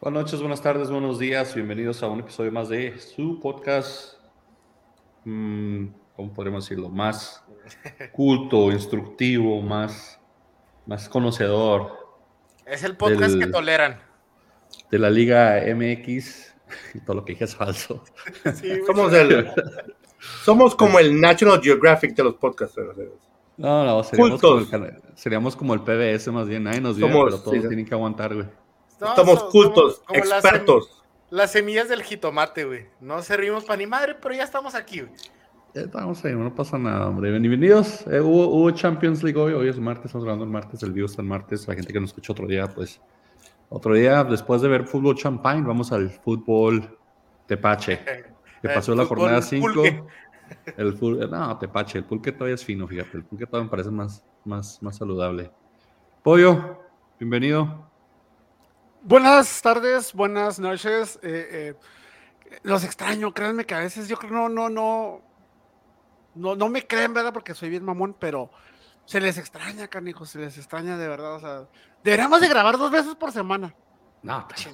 Buenas noches, buenas tardes, buenos días. Bienvenidos a un episodio más de su podcast. mm, ¿Cómo podríamos decirlo? Más culto, instructivo, más, más conocedor Es el podcast Del- que toleran. de la Liga MX. Todo lo que dije es falso. Sí. Somos el, somos como el National Geographic de los podcasts. ¿no? No, no, seríamos, Cultos. como el, seríamos como el PBS más bien. Nadie nos vive, Somos- pero todos sí. tienen que aguantar, güey. No, so- cultos, como- como las expertos. sem- Las, semillas del jitomate, güey. No servimos para ni madre, pero ya estamos aquí, güey. Ya Estamos ahí, no pasa nada, hombre. Bienvenidos. Eh, hubo, hubo Champions League hoy. Hoy es martes, estamos grabando el martes. El vivo está el martes. La gente que nos escucha otro día, pues. Otro día, después de ver fútbol champagne, vamos al fútbol tepache. Que Eh, pasó la jornada 5. pulque. El fútbol, no, tepache. El pulque todavía es fino, fíjate. El pulque todavía me parece más, más, más saludable. Pollo, bienvenido. Buenas tardes, buenas noches. eh, eh, los extraño, créanme que a veces yo creo no, no, no, no, no me creen, ¿verdad? Porque soy bien mamón, pero se les extraña, canijos, se les extraña de verdad. O sea, deberíamos de grabar dos veces por semana. No, pues,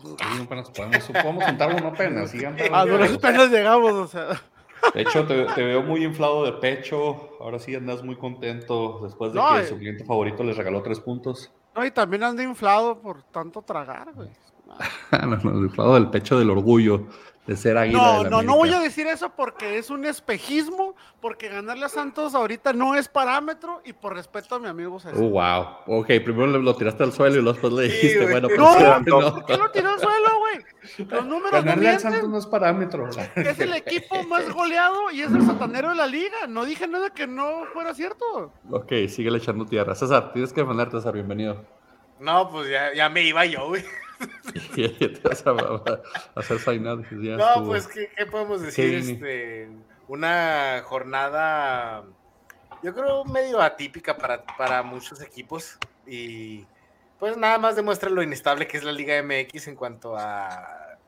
podemos, podemos juntar uno apenas. A duras penas llegamos, o sea. De hecho, te, te veo muy inflado de pecho. Ahora sí andas muy contento después de No, que eh. su cliente favorito les regaló tres puntos. No, y también ando inflado por tanto tragar, güey. no, no, inflado del pecho del orgullo de ser águila. No, no, no voy a decir eso porque es un espejismo, porque ganarle a Santos ahorita no es parámetro y por respeto a mi amigo César. Oh, wow. Ok, primero lo tiraste al suelo y luego después le Sí, dijiste, güey. bueno, No, pues, no. ¿Por qué lo tiró al suelo, güey? Los números no Ganarle al. Santos no es parámetro. Es el equipo más goleado y es el satanero de la liga. No dije nada que no fuera cierto. ok, síguele echando tierra. César, tienes que defenderte, César, bienvenido. No, pues ya, ya me iba yo, güey. Ya te vas a, a- a hacer sign ya No, estuvo. pues, ¿qué, qué podemos decir? Este, una jornada, yo creo, medio atípica para, para muchos equipos. Y pues nada más demuestra lo inestable que es la Liga MX en cuanto a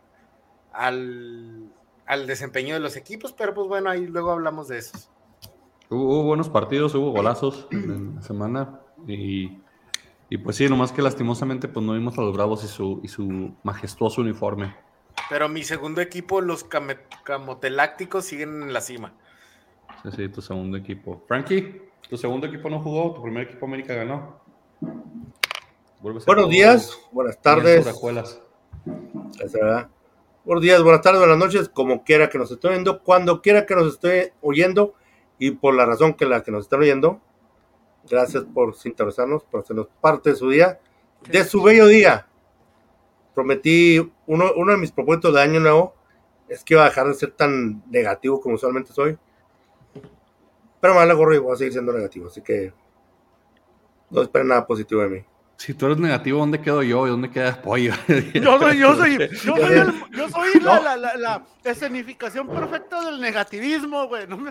al, al desempeño de los equipos. Pero pues bueno, ahí luego hablamos de esos. Hubo, hubo buenos partidos, hubo golazos en la semana y, y pues sí, nomás que lastimosamente pues no vimos a los Bravos y su, y su majestuoso uniforme. Pero mi segundo equipo, los Camotelácticos, siguen en la cima. Sí, sí, tu segundo equipo. Frankie, tu segundo equipo no jugó, tu primer equipo América ganó. Buenos días, buenas tardes. Buenos días, buenas tardes, buenas noches, como quiera que nos esté oyendo, cuando quiera que nos esté oyendo y por la razón que la que nos estén oyendo. Gracias por sintonizarnos, por hacernos parte de su día, de su bello día. Prometí, uno, uno de mis propósitos de año nuevo es que iba a dejar de ser tan negativo como usualmente soy. Pero me vale gorro y voy a seguir siendo negativo, así que no esperen nada positivo de mí. Si tú eres negativo, ¿dónde quedo yo y dónde queda Pollo? Yo soy, yo soy, yo soy, el- yo soy la, No. la, la, la escenificación perfecta del negativismo, güey. No me,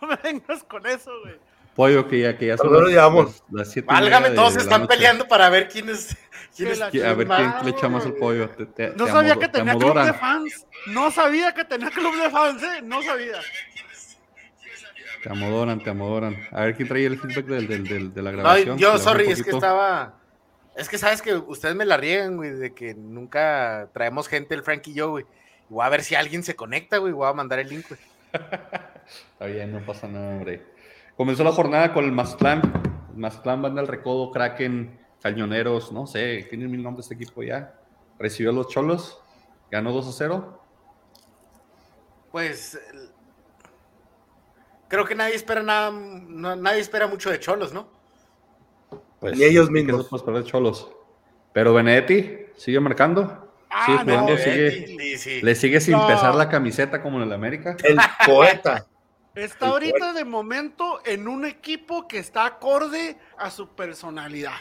no me vengas con eso, güey. Pollo, que ya, que ya son las, llevamos. las- las siete Válgame, todos están noche. peleando para ver quién es. quién es- la A ver quién le echa más al güey. pollo. Te- te- No te sabía que te tenía club de fans. No sabía que tenía club de fans, ¿eh? No sabía. Te amodoran, te amodoran. A ver quién trae el feedback del, del, del- de la No, grabación. yo, bajé un sorry, es que estaba. Es que sabes que ustedes me la riegan, güey, de que nunca traemos gente, el Frank y yo, güey. Y Voy a ver si alguien se conecta, güey. Voy a mandar el link, güey. Está bien, no pasa nada, hombre. Comenzó la jornada con el Mazatlán. Mazatlán, Banda del Recodo, Kraken, Cañoneros, no sé, tiene mil nombres este equipo ya. Recibió a los Cholos, ganó 2 a 0. Pues. Creo que nadie espera nada. no- nadie espera mucho de Cholos, ¿no? Pues, Ni ellos ¿qué mismos. de Cholos? Pero Benedetti sigue marcando. Sigue Ah, jugando, no, sigue- Sí, sí, sí. Le sigue sin No. pesar la camiseta como en el América. El poeta. Está ahorita de momento en un equipo que está acorde a su personalidad.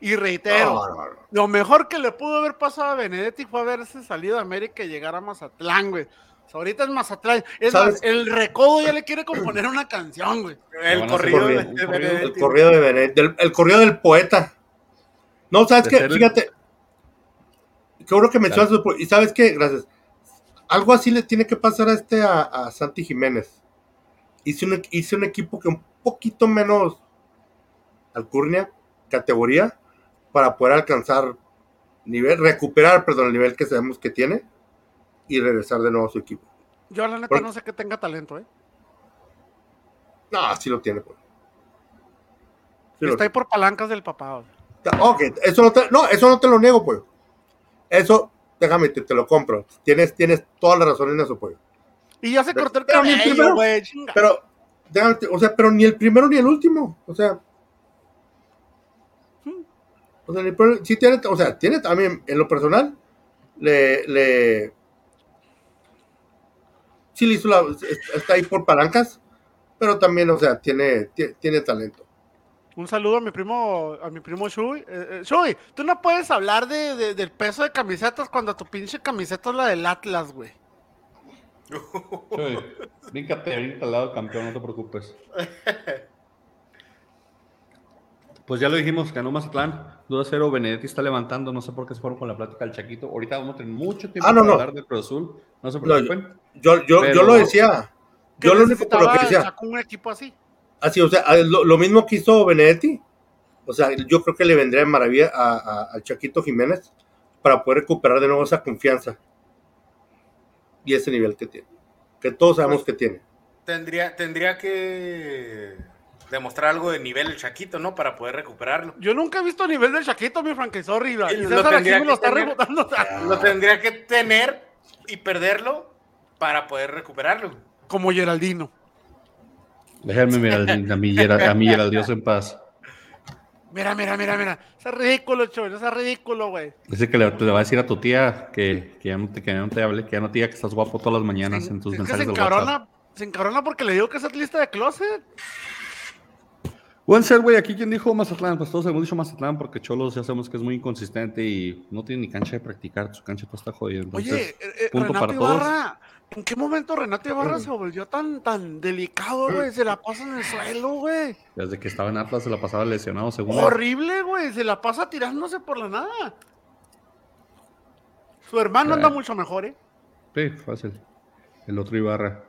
Y reitero, No, no, no. lo mejor que le pudo haber pasado a Benedetti fue haberse salido de América y llegar a Mazatlán, güey. O sea, ahorita es Mazatlán. Es más, el recodo ya le quiere componer una canción, güey. El corrido, de- corrido, de un corrido. El Benedetti. corrido de Benet, del, el corrido del poeta. No, ¿sabes De qué? Fíjate. Seguro que mencionas. Y ¿sabes qué? Gracias. Algo así le tiene que pasar a este a, a Santi Jiménez. Hice un, hice un equipo que un poquito menos alcurnia, categoría, para poder alcanzar nivel, recuperar, perdón, el nivel que sabemos que tiene y regresar de nuevo a su equipo. Yo la neta no sé que tenga talento, ¿eh? No, sí lo tiene, pues. Sí Está ahí por palancas del papá. tiene. Ok, eso no te, no, eso no te lo niego, pues. Eso, déjame, te, te lo compro. Tienes, tienes toda la razón en eso, pues. Y ya se cortó el cabello, primero. güey. Pero, o sea, pero ni el primero ni el último. O sea. O sea, sí tiene, o sea, tiene también, en lo personal, le, le, sí le hizo la, está ahí por palancas, pero también, o sea, tiene, tiene, tiene talento. Un saludo a mi primo, a mi primo Shui. Eh, eh, Shui, tú no puedes hablar de, de- del peso de camisetas cuando tu pinche camiseta es la del Atlas, güey. Chuy, bríncate, bríncate al lado campeón, no te preocupes. Pues ya lo dijimos, ganó Mazatlán, 2-0, Benedetti está levantando, no sé por qué se fueron con la plática del Chaquito. Ahorita vamos a tener mucho tiempo Ah, no, para no. hablar de Cruz Azul, no se No, preocupen. Yo, yo, Pero- yo lo decía, yo lo único por lo que decía, Chaco un equipo así. así, o sea, lo, lo mismo que hizo Benedetti, o sea, yo creo que le vendría de maravilla a, a- al Chaquito Jiménez para poder recuperar de nuevo esa confianza y ese nivel que tiene, que todos sabemos Pues- que tiene. Tendría, tendría que demostrar algo de nivel el Chaquito, ¿no? Para poder recuperarlo. Yo nunca he visto nivel del Chaquito, mi franquizó arriba. Sí, Y lo César aquí tendría me lo que está tener. rebotando. Lo tendría que tener y perderlo para poder recuperarlo. Como Geraldino. Déjenme mirar a mi, Gera- a mi Geraldios en paz. Mira, mira, mira, mira. Eso es ridículo, Choy. Eso es ridículo, güey. Dice que le, le va a decir a tu tía que, que, ya no te, que ya no te hable, que ya no te diga que estás guapo todas las mañanas en tus Es que se mensajes del WhatsApp. encabrona, se encabrona porque le digo que es atlista de closet. Buen ser, güey, aquí quien dijo Mazatlán, pues todos hemos dicho Mazatlán porque Cholos ya sabemos que es muy inconsistente y no tiene ni cancha de practicar, su cancha todo está jodida. Entonces, Oye, eh, eh, punto Renato para todos. ¿En qué momento Renato Ibarra se volvió tan, tan delicado, güey? Se la pasa en el suelo, güey. desde que estaba en Atlas se la pasaba lesionado, según. Horrible, güey. Se la pasa tirándose por la nada. Su hermano anda Ay. mucho mejor, ¿eh? Sí, fácil. El otro Ibarra.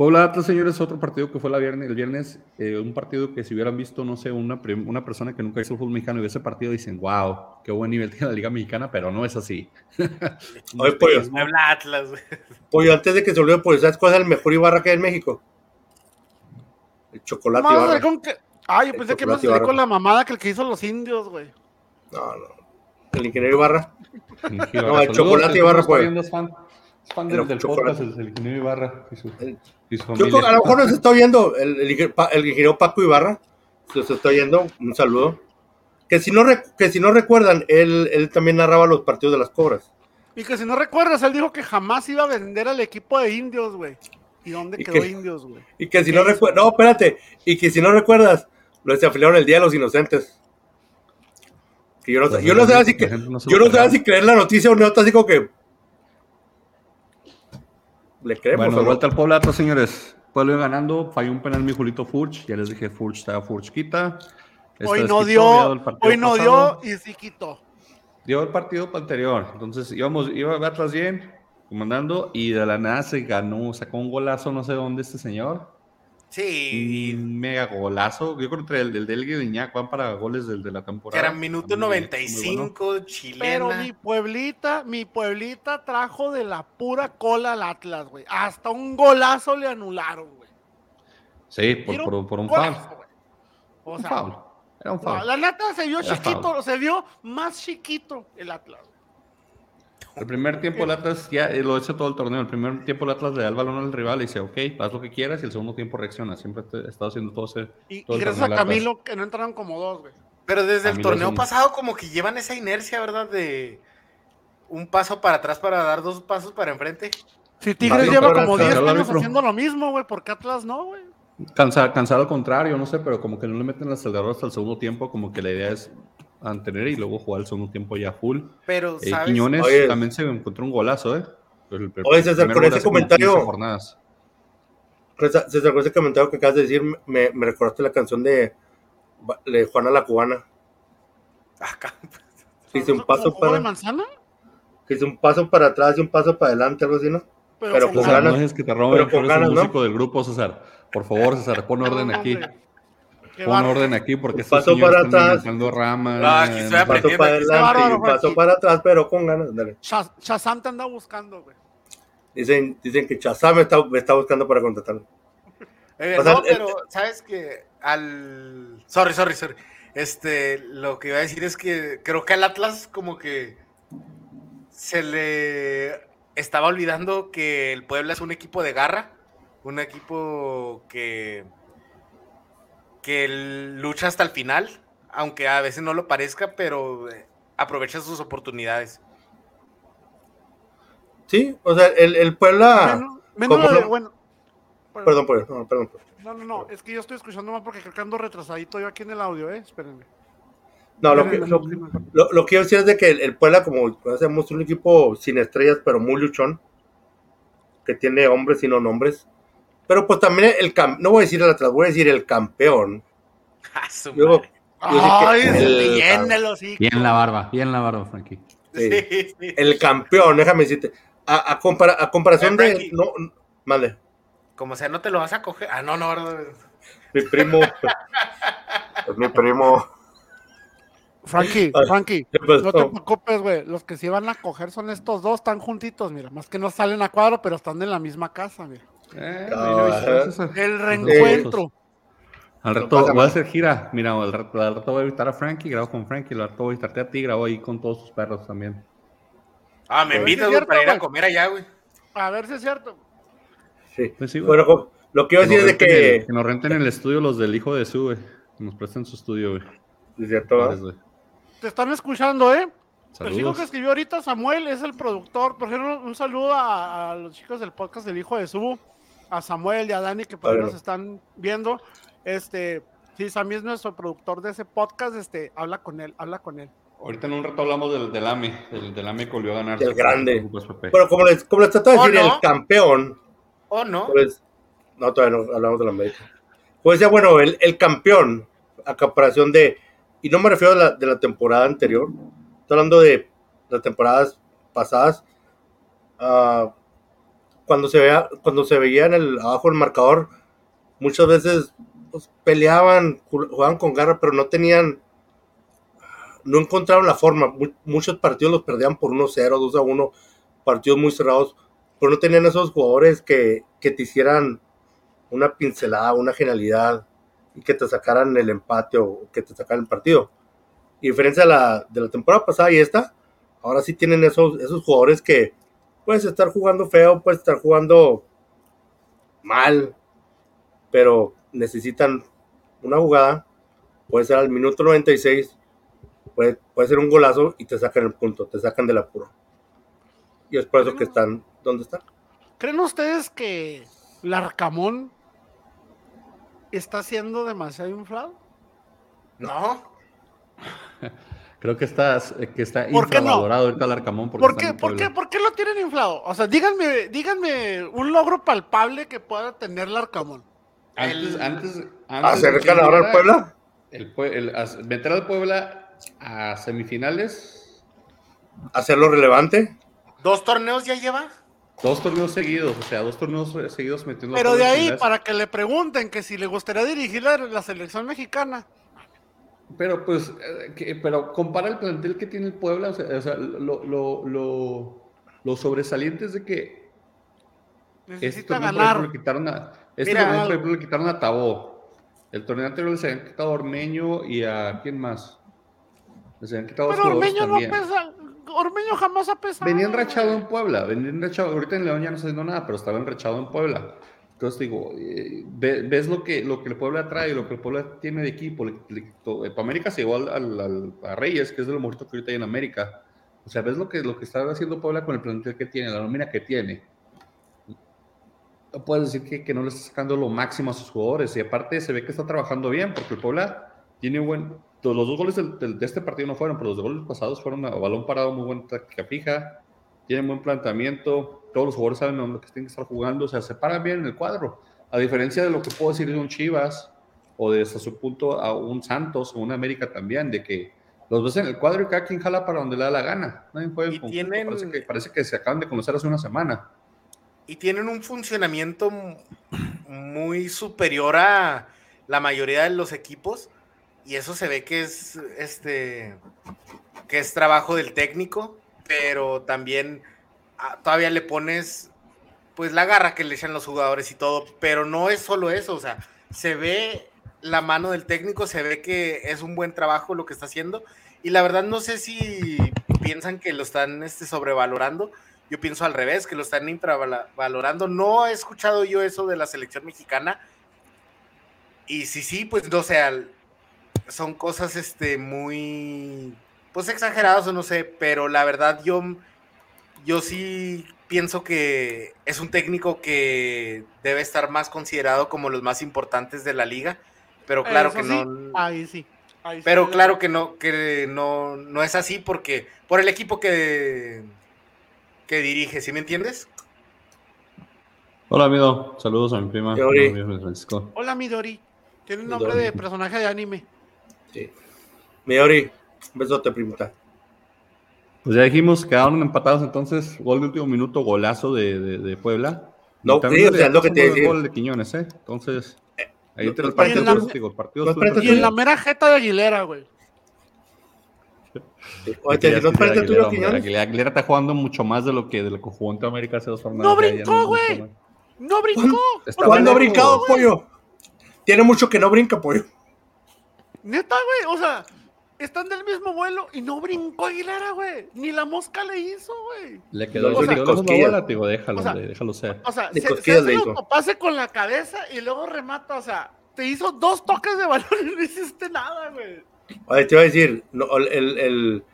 Puebla Atlas, señores, otro partido que fue la viernes, el viernes, eh, un partido que si hubieran visto, no sé, una, una persona que nunca hizo fútbol mexicano y ve ese partido dicen, wow, qué buen nivel tiene la Liga Mexicana, pero no es así. Oye, pollo, Habla Atlas, pollo, antes de que se olvide, pues, ¿sabes cuál es el mejor Ibarra que hay en México? El chocolate a Ibarra. con que... Ah, yo El pensé que me chocolate salí Ibarra. con la mamada que el que hizo los indios, güey. No, no. El ingeniero Ibarra. Ibarra, el saludos, chocolate el Ibarra, nos está pues. Del, podcast, el, el ingeniero Ibarra y su, El- y su Yo a lo mejor nos está oyendo el, el, el ingeniero Paco Ibarra. Se nos está oyendo. Un saludo. Que si no, que si no recuerdan, él, él también narraba los partidos de las cobras. Y que si no recuerdas, él dijo que jamás iba a vender al equipo de indios, güey. ¿Y dónde ¿Y quedó indios, güey? Y que si no recuerdas, no, espérate, y que si no recuerdas, lo desafiliaron el Día de los Inocentes. Que yo no, sé- Pues, yo no sé si que, no yo no sé si creer la noticia o no, así como que le creemos Bueno, de vuelta al Atlas, señores. Puebla iba ganando, falló un penal mi Julito Furch. Ya les dije, Furch estaba Furch quita. Esta Hoy no quitó, dio, hoy no pasado. dio y sí quitó. Dio el partido anterior. Entonces íbamos, iba Atlas bien, comandando, y de la nada se ganó, sacó un golazo, no sé dónde este señor. Sí, Un mega golazo. Yo creo que el, el del Guiñac van para goles del de la que temporada. era minuto Muy bien, muy 95, bueno. chilena. Pero mi pueblita, mi pueblita trajo de la pura cola al Atlas, güey. Hasta un golazo le anularon, güey. Sí, por, Era por, por un foul. O Un sea, foul. Era un no, foul. la neta se vio Era chiquito, foul. se vio más chiquito el Atlas. El primer tiempo el Atlas ya eh, lo hizo todo el torneo. El primer tiempo el Atlas le da el balón al rival y dice, ok, haz lo que quieras. Y el segundo tiempo reacciona. Siempre he estado haciendo todo ese. Y, todo y gracias a. Camilo que no entraron como dos, güey. Pero desde el torneo pasado como que llevan esa inercia, ¿verdad? De un paso para atrás para dar dos pasos para enfrente. Si Tigres Mario lleva como 10 Carlos años haciendo lo mismo, güey, ¿por qué Atlas no, güey? Cansado, cansado al contrario, no sé, pero como que no le meten el acelerador hasta el segundo tiempo. Como que la idea es mantener y luego jugar el segundo tiempo ya full. Pero, Eh, ¿sabes? Quiñones Oye. también se encontró un golazo, ¿eh? El- el Oye, César, con ese comentario- 15 jornadas. César, con ese comentario que acabas de decir, me, me recordaste la canción de, de Juana la Cubana. Acá. Que hice un ¿Como paso jugo de para, manzana? que hice un paso para atrás y un paso para adelante, algo así, ¿no? Pero con con César, ganas. no es que te Pero roben, con tú eres el ganas, ¿no? músico del grupo, César. Por favor, César, pon orden No, aquí. Pon orden aquí porque estos paso para atrás. ramas. Ah, aquí estoy Un paso aprendiendo para aquí. adelante y paso para atrás, pero con ganas. Dale. Shaz- Shazam te anda buscando, güey. Dicen, dicen que Chazam me está, me está buscando para contratarlo. Eh, O sea, no, el- pero sabes que al. Sorry, sorry, sorry. Este, lo que iba a decir es que creo que al Atlas, como que se le estaba olvidando que el Puebla es un equipo de garra, un equipo que, que lucha hasta el final, aunque a veces no lo parezca, pero eh, aprovecha sus oportunidades. Sí, o sea, el, el Puebla. Menos- menos ¿cómo lo de- no? bueno. Perdón, pues, no, perdón. No, no, no, es que yo estoy escuchando mal porque creo que ando retrasadito yo aquí en el audio, ¿eh? Espérenme. No, lo que, lo, lo- que es de que el, el Puebla, como hacemos un equipo sin estrellas, pero muy luchón, que tiene hombres y no nombres. Pero pues también el cam- no voy a decir el atrás, voy a decir el campeón. Ah, su Luego, que Ay, el- hocico. Bien la barba, bien la barba, Frankie. Sí. Sí, sí. El campeón, déjame decirte. A, a, compara- a comparación de. No, mande. Como sea, no te lo vas a coger. Ah, no, no, no. Mi primo. es mi primo. Frankie, Ay, Frankie, no te preocupes, güey. Los que se van a coger son estos dos, están juntitos, mira. Más que no salen a cuadro, pero están en la misma casa, mira. Eh, Ah, El reencuentro. Al rato voy a hacer gira. Mira, al rato, al rato voy a invitar a Frankie, grabo con Frankie, al rato voy a invitarte a ti, grabo ahí con todos tus perros también. Ah, me invitas, para ir a comer allá, güey. A ver si es cierto. Sí. Pues sí. Bueno, lo que iba a Que decir es que. el- que nos renten el estudio los del hijo de su, güey. Que nos presten su estudio, güey. Es cierto, güey. Te están escuchando, ¿eh? El chico que escribió ahorita, Samuel, es el productor. Por ejemplo, un saludo a, a los chicos del podcast del Hijo de Subu, a Samuel y a Dani que por ahí nos están viendo. Este, sí, Sammy es nuestro productor de ese podcast. Este, habla con él, habla con él. Ahorita en un rato hablamos del, del AME, del, del AME que volvió a ganar. Del grande. Bueno, como les, como les trataba de ¿O decir, no? el campeón. ¿O no? Pues, no, todavía no hablamos de la América. Pues ya, bueno, el, el campeón, a comparación de. Y no me refiero a la, de la temporada anterior, estoy hablando de las temporadas pasadas. ah, cuando, se vea, cuando se veía en el, abajo el marcador, muchas veces pues, peleaban, ju- jugaban con garra, pero no tenían. No encontraron la forma. Mu- muchos partidos los perdían por 1-0, 2-1, partidos muy cerrados pero no tenían esos jugadores que, que te hicieran una pincelada, una genialidad y que te sacaran el empate o que te sacaran el partido. Y diferencia de la, de la temporada pasada y esta, ahora sí tienen esos, esos jugadores que puedes estar jugando feo, puedes estar jugando mal, pero necesitan una jugada, puede ser al minuto 96, puede, puede ser un golazo y te sacan el punto, te sacan del apuro. Y es por eso que están donde están. ¿Creen ustedes que Larcamón está siendo demasiado inflado? No. Creo que está, que está ¿Por qué no? infravalorado ahorita el Arcamón. porque ¿Por qué, por, qué. ¿Por qué lo tienen inflado? O sea, díganme, díganme un logro palpable que pueda tener Larcamón. Antes, El- antes, antes ¿Hacer de que ganador al Puebla? El, el- as- meter al Puebla a semifinales, ¿Hacerlo relevante? ¿Dos torneos ya lleva? dos torneos seguidos, o sea, dos torneos seguidos metiendo. a Pero de ahí, finales. para que le pregunten que si le gustaría dirigir la, la selección mexicana. Pero pues, eh, que- pero compara el plantel que tiene el Puebla, o sea, o sea, lo, lo, lo, lo sobresaliente es de que este Necesita ejemplo, ganar. le quitaron a, este Mira, torneo, por ejemplo, le quitaron a Tabó. El torneo anterior les habían quitado a Ormeño y a ¿quién más? Les habían quitado a Pero Ormeño no pesa. Ormeño jamás ha pesado. Venían rachado güey. en Puebla, venían enrachado. Ahorita en León ya no está haciendo nada, pero estaba enrachado en Puebla. Entonces digo, eh, ve- ves lo que, lo que el Puebla trae, lo que el Puebla tiene de equipo. Le, le eh, América se llevó al, a Reyes, que es de lo mejorito que ahorita hay en América. O sea, ves lo que, lo que está haciendo Puebla con el plantel que tiene, la nómina que tiene. No puedes decir que, que no le está sacando lo máximo a sus jugadores. Y aparte se ve que está trabajando bien, porque el Puebla tiene buen. Los dos goles de este partido no fueron, pero los dos goles pasados fueron a balón parado, muy buena táctica fija, tienen buen planteamiento, todos los jugadores saben dónde que tienen que estar jugando, o sea, se paran bien en el cuadro. A diferencia de lo que puedo decir de un Chivas o de hasta su punto a un Santos o un América también, de que los ves en el cuadro y cada quien jala para donde le da la gana. Nadie en Y tienen- parece, que, parece que se acaban de conocer hace una semana. Y tienen un funcionamiento muy superior a la mayoría de los equipos y eso se ve que es este que es trabajo del técnico, pero también ah, todavía le pones pues la garra que le echan los jugadores y todo, pero no es solo eso, o sea, se ve la mano del técnico, se ve que es un buen trabajo lo que está haciendo y la verdad no sé si piensan que lo están este, sobrevalorando, yo pienso al revés, que lo están infravalorando, no he escuchado yo eso de la selección mexicana y si sí, pues no sé, son cosas este, muy, pues exageradas o no sé, pero la verdad yo, yo sí pienso que es un técnico que debe estar más considerado como los más importantes de la liga, pero claro que no. Ahí sí. pero claro que no, que no, no es así porque por el equipo que, que dirige, ¿sí me entiendes? Hola, amigo. Saludos a mi prima. Hola, Midori. Tiene un nombre de personaje de anime. Sí. Midori, un besote, primita. Pues ya dijimos, quedaron empatados entonces, gol de último minuto, golazo de, de, Puebla. No, sí, o sea, lo que te decía. gol de Quiñones, ¿eh? Entonces, ahí no, te los partidos, digo, partidos Y en la mera jeta de Aguilera, güey. Oye, te no parece tuyo, Quiñones. Aguilera está jugando mucho más de lo que de lo que jugó en América hace dos jornadas. No brincó, güey. No brincó. ¿Cuándo ha brincado, pollo? Tiene mucho que no brinca, pollo. Neta, güey, o sea, están del mismo vuelo y no brincó Aguilera, güey. Ni la mosca le hizo, güey. Le quedó o sea, digo, déjalo, o sea, déjalo ser. O sea, se, se hace pase con la cabeza y luego remata, o sea, te hizo dos toques de balón y no hiciste nada, güey. Oye, te iba a decir, no, el, el,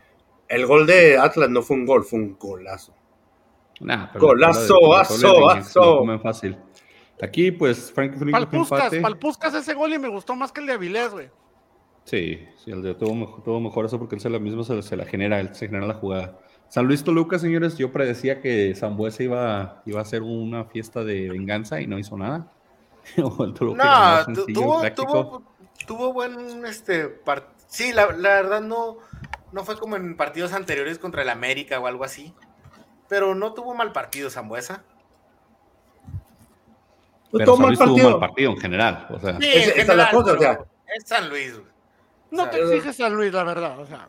el, gol de Atlas no fue un gol, fue un golazo. Nah, pero golazo, aso, aso. fácil. Aquí, pues, Frank Palpuscas, Palpuscas ese gol y me gustó más que el de Avilés, güey. Sí, sí, el de tuvo, mejor, tuvo mejor eso porque él se la misma se, la genera, él se genera la jugada. San Luis Toluca, señores, yo predecía que Zambuesa iba, iba a hacer una fiesta de venganza y no hizo nada. no, tuvo, tuvo, tuvo, buen este Sí, la, la, verdad no, no fue como en partidos anteriores contra el América o algo así. Pero no tuvo mal partido Zambuesa. Pero San Luis tuvo mal partido en general. O sea. Sí, en general, la cosa, o sea. Es San Luis. No te exiges San Luis, la verdad, o sea.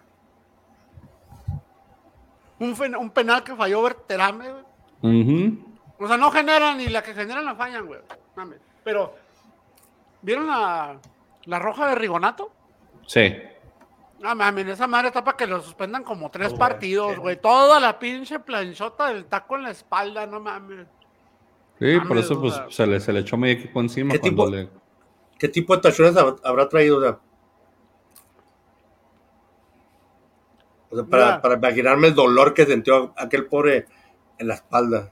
Un, un penal que falló Berterame, güey. O sea, no generan ni la que generan la fallan, güey. Pero, ¿vieron la, la roja de Rigonato? Sí. No mames, esa madre está para que lo suspendan como tres partidos, güey. Toda la pinche planchota del taco en la espalda, no mames. Sí, por eso pues se le, se le echó medio equipo encima ¿Qué cuando tipo, le... ¿Qué tipo de tachones habrá traído? O sea, para, para, imaginarme el dolor que sintió aquel pobre en la espalda.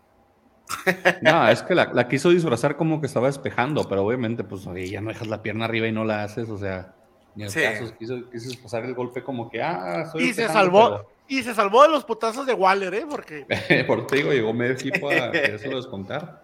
No, es que la, quiso disfrazar como que estaba despejando, pero obviamente, pues, oye, ya no dejas la pierna arriba y no la haces, o sea, en el caso quiso, quiso pasar el golpe como que, ah, soy Y se salvó, y se salvó de los putazos de Waller, ¿eh? Porque. Por te digo, llegó medio equipo a lo descontar.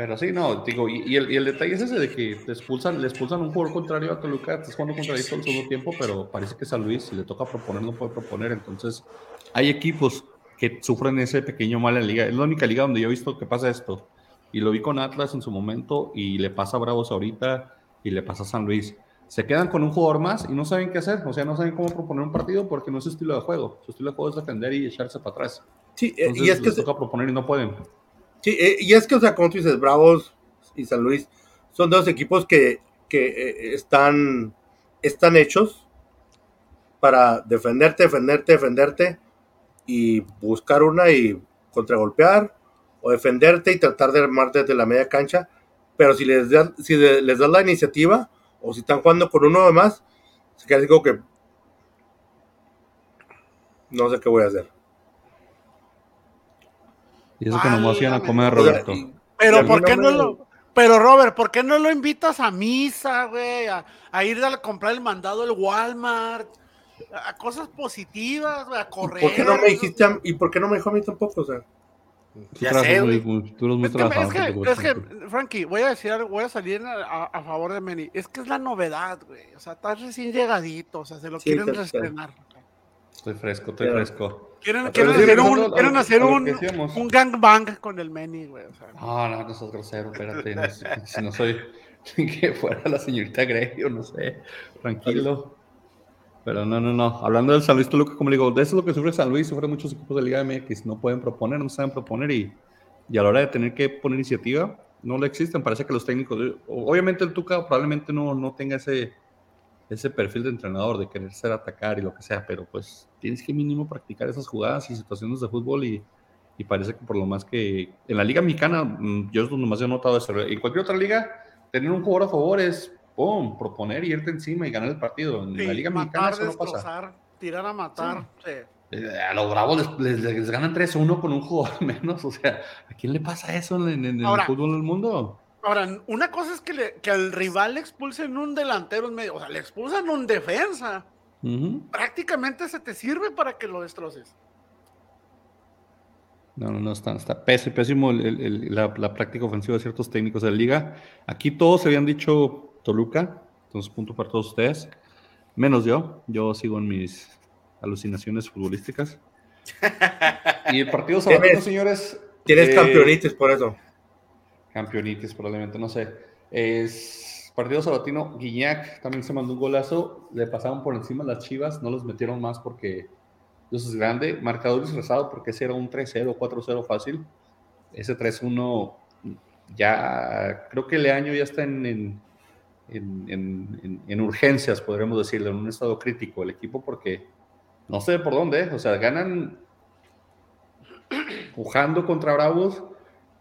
Pero sí, no, digo, y, el, y, el, detalle es ese de que te expulsan, le expulsan un jugador contrario a Toluca, estás jugando contra ellos todo el segundo tiempo, pero parece que San Luis, si le toca proponer, no puede proponer. Entonces, hay equipos que sufren ese pequeño mal en la liga. Es la única liga donde yo he visto que pasa esto. Y lo vi con Atlas en su momento, y le pasa a Bravos ahorita, y le pasa a San Luis. Se quedan con un jugador más y no saben qué hacer, o sea, no saben cómo proponer un partido porque no es su estilo de juego. Su estilo de juego es defender y echarse para atrás. Sí, eh, y es que les toca proponer y no pueden. Sí, eh, y es que, o sea, como dices, Bravos y San Luis son dos equipos que, que eh, están, están hechos para defenderte, defenderte, defenderte y buscar una y contragolpear o defenderte y tratar de armarte desde la media cancha. Pero si les, dan, si les das la iniciativa o si están jugando con uno de más, se queda así que no sé qué voy a hacer. Y eso que nomás iban a comer, Roberto. pero ¿por qué no lo... Pero Robert, ¿por qué no lo invitas a misa, güey? A, ir a comprar el mandado del Walmart, a cosas positivas, güey, a correr. ¿Por qué no me dijiste y por qué no me dijo a mí tampoco? O sea, ya sé, muy, tú eres muy es, que, es, que, Frankie, voy a decir, voy a salir a, favor de Meni. Es que es la novedad, güey. O sea, estás recién llegadito, o sea, se lo quieren reestrenar. Estoy fresco, estoy Pero- fresco. Quieren, Pero quieren hacer un, a quieren hacer un, un gangbang con el Meni, güey. o sea. No, no, no sos grosero, espérate. No, si, si no soy que fuera la señorita Grey o no sé, tranquilo. Pero no, no, no. Hablando del San Luis Toluca, como le digo, de eso es lo que sufre San Luis, sufre muchos equipos de Liga MX. No pueden proponer, no saben proponer y, y a la hora de tener que poner iniciativa, no le existen. Parece que los técnicos, obviamente el Tuca probablemente no, no tenga ese, ese perfil de entrenador de querer ser atacar y lo que sea, pero pues tienes que mínimo practicar esas jugadas y situaciones de fútbol y, y parece que por lo más que en la liga mexicana, mm, yo es donde más he notado eso. En cualquier otra liga, tener un jugador a favor es, pum, proponer y irte encima y ganar el partido. En la Sí, liga mexicana matar, eso no pasa. tirar a matar. sí. Eh, A los bravos les, les- les ganan 3-1 con un jugador menos. O sea, ¿a quién le pasa eso en, en- en Ahora, el fútbol del mundo? Ahora, una cosa es que, le- que al rival le expulsen un delantero en medio, o sea, le expulsan un defensa. Prácticamente se te sirve para que lo destroces. No, no, no, está, está pésimo, pésimo el- el- el- la, la práctica ofensiva de ciertos técnicos de la liga. Aquí todos se habían dicho Toluca, entonces punto para todos ustedes, menos yo. Yo sigo en mis alucinaciones futbolísticas. Y el partido sabatino, señores. Tienes eh, campeonitis por eso. Campeonitis, probablemente, no sé. Es partido sabatino, Guiñac también se mandó un golazo, le pasaron por encima las chivas, no los metieron más porque eso es grande. Marcador disfrazado porque ese era un 3-0, 4-0 fácil. Ese 3-1 ya, creo que Leaño ya está en- en- en- en urgencias, podríamos decirlo, en un estado crítico el equipo porque no sé por dónde, o sea, ganan pujando contra Bravos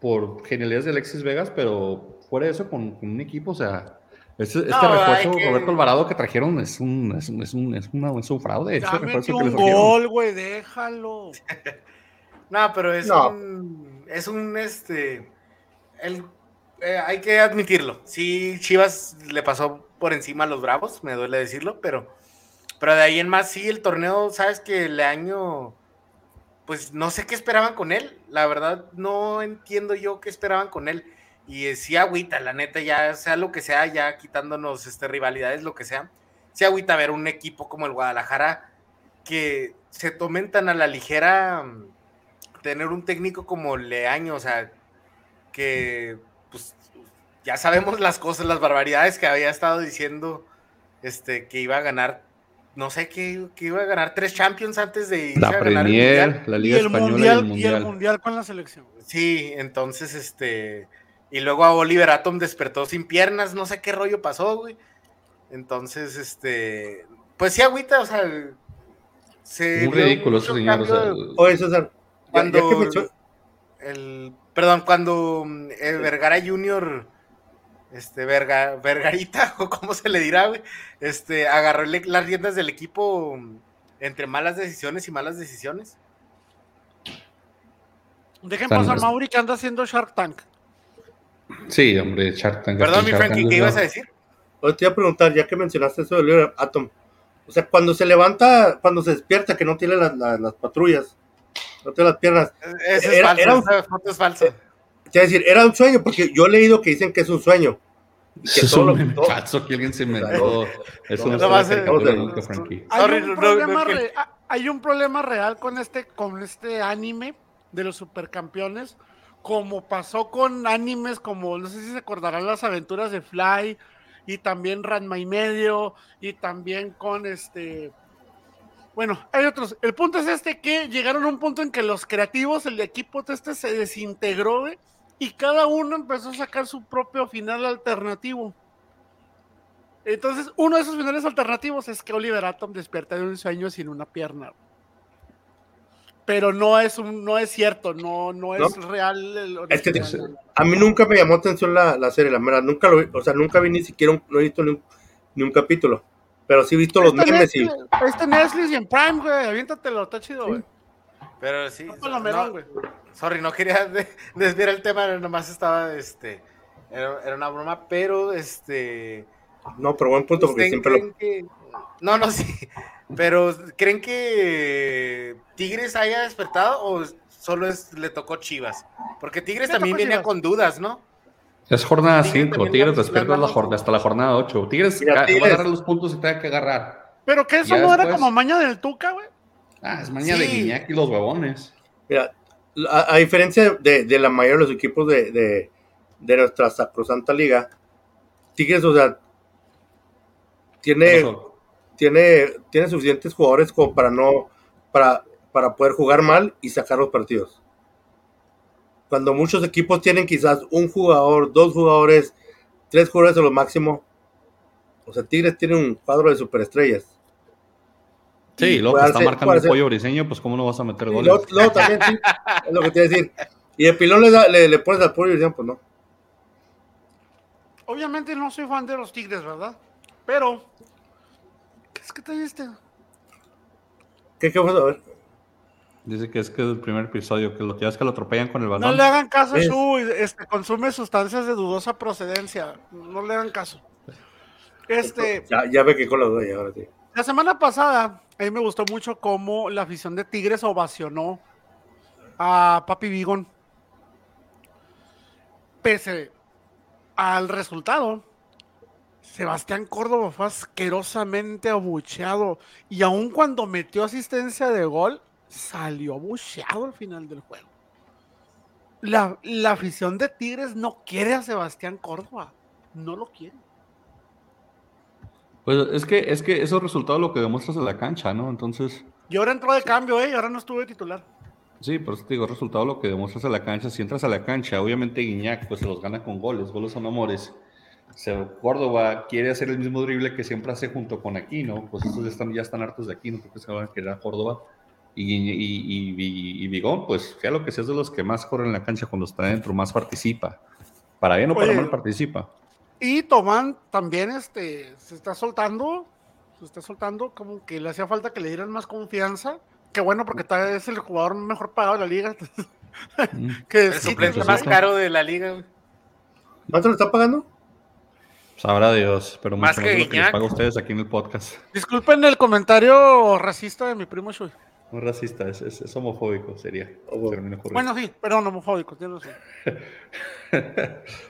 por genialidades de Alexis Vegas, pero fuera de eso, con, con un equipo, o sea, este, este No, refuerzo, que- Roberto Alvarado, que trajeron es un, es un, es un, es una- es un fraude. Refuerzo que les un gol, güey, déjalo. No, pero es No. un. Es un este. El, eh, hay que admitirlo. Sí, Chivas le pasó por encima a los Bravos, me duele decirlo, pero. Pero de ahí en más, sí, el torneo, sabes que el año. Pues no sé qué esperaban con él. La verdad, no entiendo yo qué esperaban con él. Y eh, sí, agüita, la neta, ya sea lo que sea, ya quitándonos este, rivalidades, lo que sea. Sí, agüita ver un equipo como el Guadalajara que se tomen tan a la ligera mm, tener un técnico como Leaño, o sea, que pues ya sabemos las cosas, las barbaridades que había estado diciendo, este, que iba a ganar, no sé, que iba a ganar tres Champions antes de irse La a ganar el Mundial. Premier, la Y Liga el, Española mundial, y el y el Mundial. mundial con la selección. Sí, entonces, este, y luego a Oliver Atom despertó sin piernas, no sé qué rollo pasó, güey. Entonces, este, pues sí, agüita, o sea, se Muy ridículo ese señor. o sea, Oye, César, ya- cuando ya que mencio- el, perdón, cuando mm, el Vergara Junior, este, Verga, Vergarita, o cómo se le dirá, güey, este, agarró el- las riendas del equipo mm, entre malas decisiones y malas decisiones. Dejen pasar a Mauri que anda haciendo Shark Tank. Sí, hombre, Shark Tank. Perdón, mi Frankie, ¿qué ibas a decir? Te iba a preguntar, ya que mencionaste eso de Oliver Atom. O sea, cuando se levanta, cuando se despierta, que no tiene las, las- las patrullas, no tiene las piernas. Ese es Era- falso, era un- esa foto es falsa. Quiero decir, era un sueño, porque yo he leído que dicen que es un sueño. Que Es todo un falso que alguien se inventó. Eso no No, eh, Frankie. Hay, un problema real con este, con este anime de los supercampeones, como pasó con animes como, no sé si se acordarán las aventuras de Fly, y también Ranma y medio, y también con este... Bueno, hay otros. El punto es este que llegaron a un punto en que los creativos, el equipo este se desintegró, güey, y cada uno empezó a sacar su propio final alternativo. Entonces, uno de esos finales alternativos es que Oliver Atom despierta de un sueño sin una pierna. Pero no es un, no es cierto, no, no es real. el Es que a mí nunca me llamó atención la, la serie, la verdad. Nunca lo vi, o sea, nunca vi ni siquiera, un- no he visto ni un, ni un capítulo. Pero sí he visto los Está en memes y. Netflix, en Netflix y en Prime, güey. Aviéntatelo, está chido, güey. Pero sí. No, güey. sorry, no quería de- desviar el tema, nomás estaba, este, era, era una broma, pero, este... No, pero buen punto, porque ¿ustedes siempre lo. que- No, no, sí, pero ¿creen que Tigres haya despertado o solo es, le tocó Chivas? Porque Tigres también venía Chivas. con dudas, ¿no? Es jornada Tigres 5. también Tigres despierta la- jornada- hasta la jornada 8. Tigres Mira, ca- va Tigres- a agarrar los puntos y te que agarrar. Pero que eso Ya no era después- como maña del Tuca, güey. Ah, es maña de. Guiñac y los huevones. Mira, a, a diferencia de, de la mayoría de los equipos de, de, de nuestra sacrosanta liga, Tigres, o sea, tiene, tiene, tiene suficientes jugadores como para no, para, para poder jugar mal y sacar los partidos. Cuando muchos equipos tienen quizás un jugador, dos jugadores, tres jugadores a lo máximo. O sea, Tigres tiene un cuadro de superestrellas. Sí, luego está marcando el pollo briseño, pues cómo no vas a meter goles. luego, luego también, sí, es lo que te iba a decir. Y el pilón le, da- le, le pones al pollo y dicen, pues no. Obviamente no soy fan de los Tigres, ¿verdad? Pero, ¿qué es que te diste? ¿Qué, qué fue? A ver. Dice que es que es el primer episodio, que lo que es que lo atropellan con el No balón. le hagan caso a Shu, este, consume sustancias de dudosa procedencia. No le hagan caso. Este, Ya, ya ve que con los doy ahora sí. La semana pasada, a mí me gustó mucho cómo la afición de Tigres ovacionó a Papi Vigón. Pese al resultado, Sebastián Córdoba fue asquerosamente abucheado. Y aun cuando metió asistencia de gol, salió abucheado al final del juego. La, la afición de Tigres no quiere a Sebastián Córdoba. No lo quiere. Pues es que, es que esos resultados lo que demuestras en la cancha, ¿no? Entonces, Y ahora entró de cambio, ¿eh? Y ahora no estuvo de titular. sí, por eso te digo, resultado lo que demuestras en la cancha. Si entras a la cancha, obviamente Guiñac, pues se los gana con goles, goles son amores. Córdoba quiere hacer el mismo drible que siempre hace junto con Aquino, pues estos ya están, ya están hartos de Aquino, porque se van a querer a Córdoba. Y, y, y, y- Vigón, pues sea lo que sea, es de los que más corren en la cancha cuando está dentro, más participa. Para bien o para Oye, mal participa. Y Tomán también este, se está soltando, se está soltando, como que le hacía falta que le dieran más confianza. Qué bueno, porque tal vez es el jugador mejor pagado de la liga. Mm. que El sí, suplente más caro de la liga. ¿Cuánto le está pagando? Sabrá Dios, pero Más mucho que más que les pago a ustedes aquí en el podcast. Disculpen el comentario racista de mi primo Shui. No es racista, es, es- es homofóbico, sería. Oh, bueno. sí, perdón, homofóbico, tienes razón.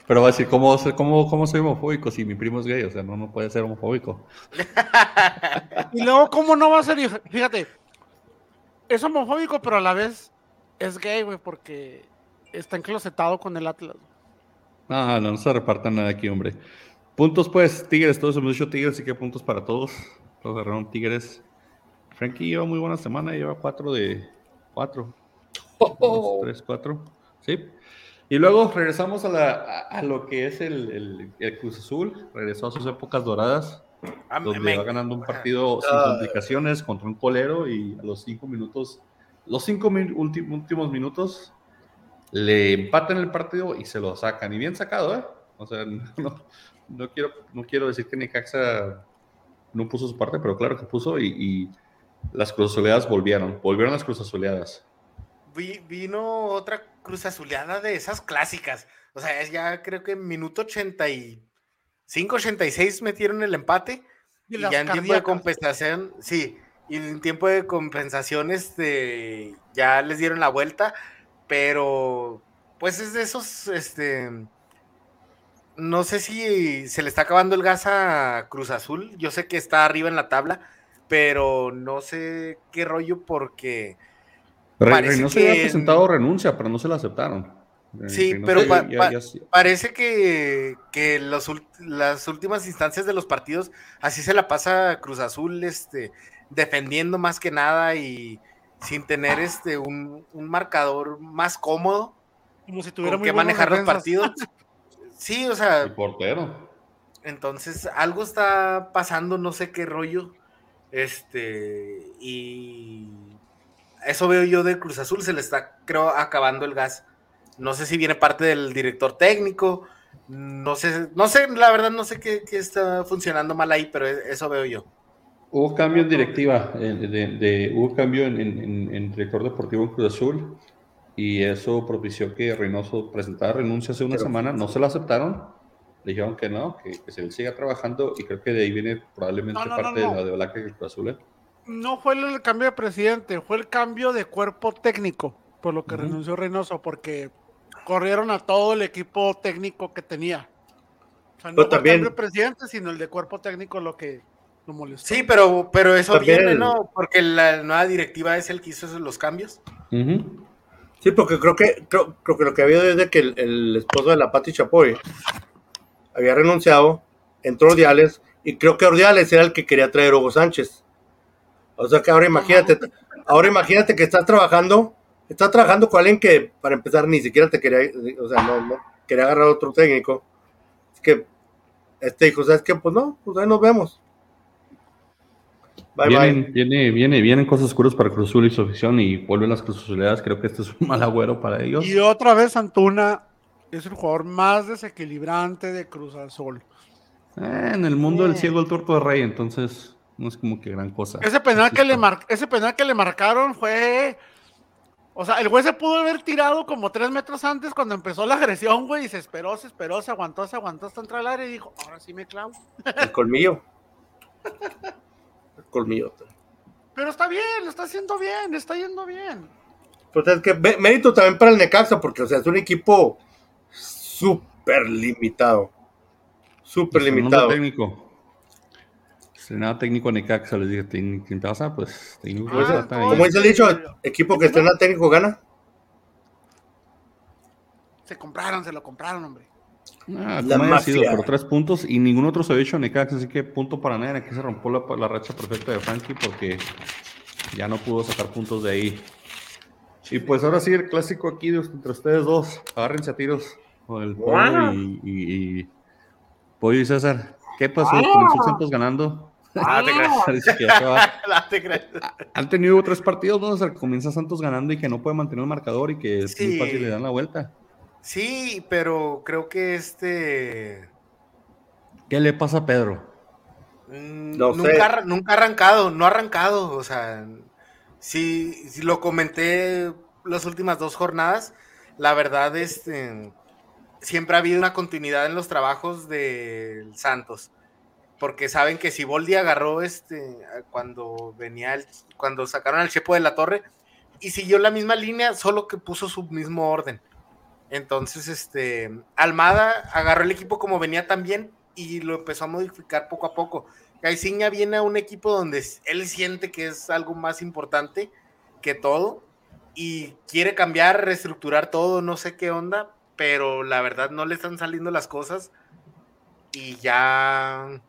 Pero va a decir, ¿cómo, cómo, ¿cómo soy homofóbico si mi primo es gay? O sea, no, no puede ser homofóbico. Y luego, ¿cómo no va a ser? Fíjate, es homofóbico, pero a la vez es gay, güey, porque está enclosetado con el Atlas. No, no, no se repartan nada aquí, hombre. Puntos, pues, Tigres, todos hemos dicho Tigres, así que puntos para todos. Todos agarraron Tigres. Frankie lleva muy buena semana, lleva cuatro de cuatro. Dos, tres, cuatro. Sí. Y luego regresamos a, la, a, a lo que es el, el- el Cruz Azul. Regresó a sus épocas doradas, Ah, donde me- va ganando un partido sin Ah. complicaciones contra un colero y a los cinco minutos, los cinco min- ulti- últimos minutos, le empatan el partido y se lo sacan. Y bien sacado, ¿eh? O sea, no, no quiero, no quiero decir que Necaxa no puso su parte, pero claro que puso y, y las Cruz Azuleadas volvieron. Volvieron las Cruz Azuleadas. Vi- vino otra cruz azuleada de esas clásicas. O sea, es ya creo que en minuto 85, 86 metieron el empate. Y ya en tiempo de compensación, sí, y en tiempo de compensación, este, ya les dieron la vuelta, pero pues es de esos, este, no sé si se le está acabando el gas a Cruz Azul, yo sé que está arriba en la tabla, pero no sé qué rollo porque Reynoso que había en- presentado renuncia, pero no se la aceptaron. Eh, Sí, Reynoso pero ya- pa- ya- pa- ya- parece que, que los las últimas instancias de los partidos así se la pasa Cruz Azul este, defendiendo más que nada y sin tener este un, un marcador más cómodo Como si tuviera con muy que manejar los partidos. Sí, o el sea, portero. entonces algo está pasando, no sé qué rollo. Este, y eso veo yo de Cruz Azul, se le está, creo, acabando el gas. No sé si viene parte del director técnico, no sé, no sé, la verdad no sé qué, qué está funcionando mal ahí, pero e- eso veo yo. Hubo cambio en directiva, de, de- hubo cambio en, en- en- en director deportivo en Cruz Azul y eso propició que Reynoso presentara renuncia hace una Pero- semana, no se la aceptaron, le dijeron que no, que, que se siga trabajando y creo que de ahí viene probablemente No, no, no, parte no. de la de Black del Cruz Azul. ¿eh? No fue el cambio de presidente, fue el cambio de cuerpo técnico, por lo que renunció Reynoso, porque corrieron a todo el equipo técnico que tenía. O sea, no Pero fue también- el cambio de presidente, sino el de cuerpo técnico lo que, lo molestó. Sí, pero, pero eso También viene, ¿no? Porque la nueva directiva es el que hizo esos- los cambios. Sí, porque creo que, creo, creo que lo que había es de que el, el esposo de la Pati Chapoy había renunciado, entró Ordiales, y creo que Ordiales era el que quería traer a Hugo Sánchez. O sea que ahora imagínate, ahora imagínate que estás trabajando, estás trabajando con alguien que para empezar ni siquiera te quería, o sea, no, no quería agarrar otro técnico. Es que este dijo, ¿sabes qué? Pues no, pues ahí nos vemos. Bye vienen, bye. Viene, viene, vienen cosas oscuras para Cruz Azul y su afición y vuelven las Cruz Azuleadas. Creo que este es un mal agüero para ellos. Y otra vez Antuna es el jugador más desequilibrante de Cruz Azul. Eh, en el mundo del ciego el tuerto de rey, entonces no es como que gran cosa. Ese penal, que le mar- ese penal que le marcaron fue. O sea, el güey se pudo haber tirado como tres metros antes cuando empezó la agresión, güey, y se esperó, se esperó, se aguantó, se aguantó hasta entrar al área y dijo, ahora sí me clavo. El colmillo. El colmillo. Pero está bien, lo está haciendo bien, está yendo bien. Pues es que mérito también para el Necaxa, porque o sea, es un equipo súper limitado. Súper limitado. técnico. Estrenaba técnico a Necaxa, les dije, ¿quién quién pasa? Pues técnico. Ah. Como dice el dicho, equipo que estrena técnico gana. Se compraron, se lo compraron, hombre. Ah, La haya sido, mafia. pero tres puntos y ningún otro se había hecho a Necaxa, así que punto para nadie. Aquí se rompió la, la racha perfecta de Frankie porque ya no pudo sacar puntos de ahí. Y pues ahora sí, el clásico aquí de- entre ustedes dos. Agárrense a tiros. Con el Pollo y, y, y- Pollo y César. ¿Qué pasó? Comenzó el Santos ganando. Ah, te creas. Parece que ya se va. No te creas. Han tenido tres partidos donde se comienza Santos ganando y que no puede mantener el marcador y que es muy fácil le dan la vuelta. Sí, pero creo que este. ¿Qué le pasa a Pedro? mm, No nunca, sé. ha- nunca ha arrancado, no ha arrancado. O sea, sí, sí lo comenté las últimas dos jornadas. La verdad, este. Siempre ha habido una continuidad en los trabajos del Santos. Porque saben que si Boldi agarró este cuando venía el- cuando sacaron al Chepo de la Torre y siguió la misma línea, solo que puso su mismo orden. Entonces, este, Almada agarró el equipo como venía también y lo empezó a modificar poco a poco. Caiciña viene a un equipo donde él siente que es algo más importante que todo y quiere cambiar, reestructurar todo, no sé qué onda, pero la verdad no le están saliendo las cosas y ya,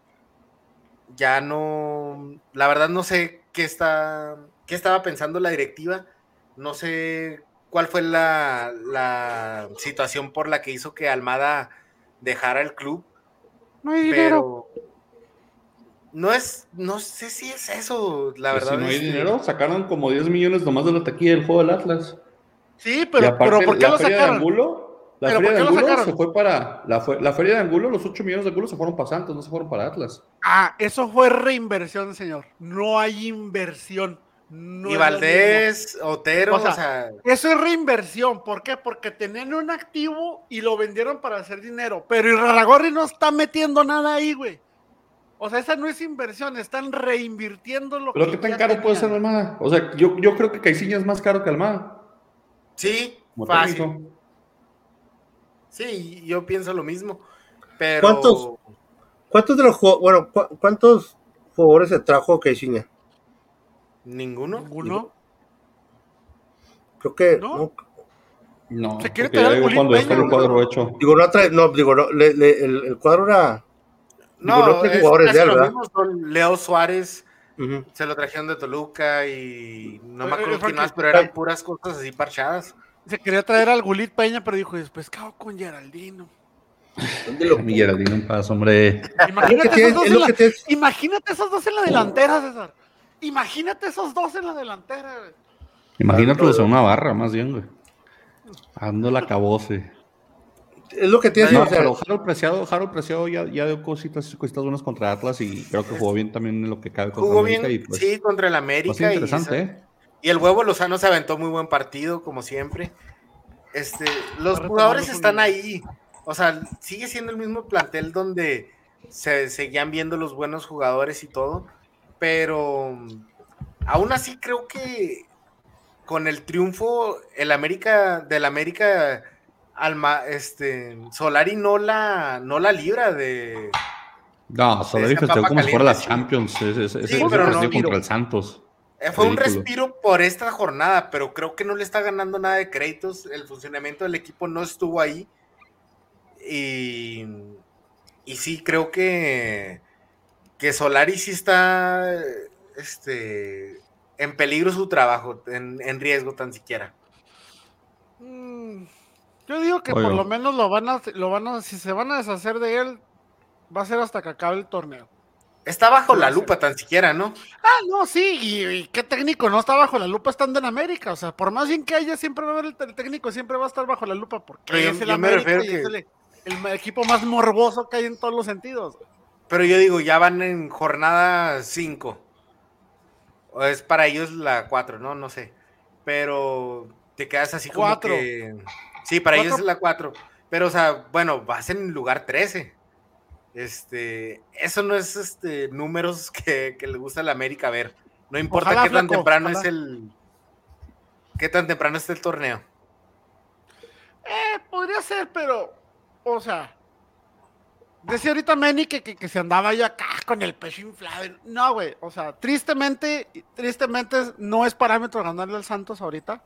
ya no, la verdad no sé qué está, qué estaba pensando la directiva, no sé cuál fue la, la situación por la que hizo que Almada dejara el club, No hay dinero. pero no es, no sé si es eso, la Pues verdad. si no hay dinero, sacaron como 10 millones nomás de la taquilla del juego del Atlas. Sí, pero, aparte, pero ¿por qué la lo feria de sacaron? Angulo, la ¿Pero feria por de Angulo se fue para la, fue- la feria de Angulo, los 8 millones de Angulo se fueron para Santos, no se fueron para Atlas. Ah, eso fue reinversión, señor. No hay inversión. No y Valdés, Otero, O sea, o sea, mismo. Eso es reinversión. ¿Por qué? Porque tenían un activo y lo vendieron para hacer dinero. Pero Iraragorri no está metiendo nada ahí, güey. O sea, esa no es inversión, están reinvirtiendo lo Pero que qué tan caro puede ser. Almada. O sea, yo, yo creo que Caiciña es más caro que Almada. sí, Como fácil. técnico. Sí, yo pienso lo mismo. Pero ¿Cuántos? ¿Cuántos de los jugadores, bueno, cu- cuántos jugadores se trajo Caixinha? ninguno. ¿Ninguno? Creo que ¿No? no. No, Se quiere traer Bulín cuando Peña, el cuadro hecho. Digo, no trae, no, digo, no, le- le- el, el cuadro era. Digo, no trae es jugadores casi de él, lo ¿verdad? mismo, son Leo Suárez se lo trajeron de Toluca y no me Eh, acuerdo eh, quién más, pero eran puras cosas así parchadas. Se quería traer al Gulit Peña, pero dijo, después cago con Geraldino. ¿Dónde lo Mi Geraldino en paz, hombre. Imagínate esos, dos en la, imagínate esos dos en la delantera, César. Imagínate esos dos en la delantera, güey. Imagínate en una barra, más bien, güey. Ando la cabose. Es lo que tienes. No, pero Harold Preciado, Harold Preciado ya, ya dio cositas, cositas buenas contra Atlas y creo que jugó bien también en lo que cabe contra Jugó América bien, y pues sí, contra el América. y interesante, esa- ¿eh? Y el huevo Lozano se aventó muy buen partido, como siempre. Este, los jugadores están ahí. O sea, sigue siendo el mismo plantel donde se seguían viendo los buenos jugadores y todo. Pero mm, aún así creo que con el triunfo, el América, del América, Alma, este, Solari no la, no la libra de, No, Solari festejó papa como si fuera la. Champions. Ese, ese, Sí, ese pero no, partido tiro. contra el Santos. Eh, Fue un respiro por esta jornada, pero creo que no le está ganando nada de créditos. El funcionamiento del equipo no estuvo ahí. Y, y sí, creo que, que Solari sí está este, en peligro su trabajo, en, en riesgo tan siquiera. Mm, Yo digo que Oye. por lo menos lo van a, lo van a, si se van a deshacer de él, va a ser hasta que acabe el torneo. Está bajo la lupa tan siquiera, ¿no? Ah, no, sí, y, y qué técnico no está bajo la lupa estando en América. O sea, por más bien que haya, siempre va a haber el, técnico, siempre va a estar bajo la lupa, porque Pero es el América refiero y que- es el, el equipo más morboso que hay en todos los sentidos. Pero yo digo, ya van en jornada 5. O es para ellos la 4, ¿no? No sé. Pero te quedas así como Cuatro. que... Sí, para ellos es la 4. Pero, o sea, bueno, vas en lugar 13. Este, eso no es este números que, que le gusta a la América ver. No importa Ojalá, qué tan flaco, temprano ojalá. es el... Qué tan temprano está el torneo. Eh, podría ser, pero, o sea, decía ahorita Manny que, que, que se andaba ya acá con el pecho inflado. No, güey, o sea, tristemente, tristemente no es parámetro ganarle al Santos ahorita.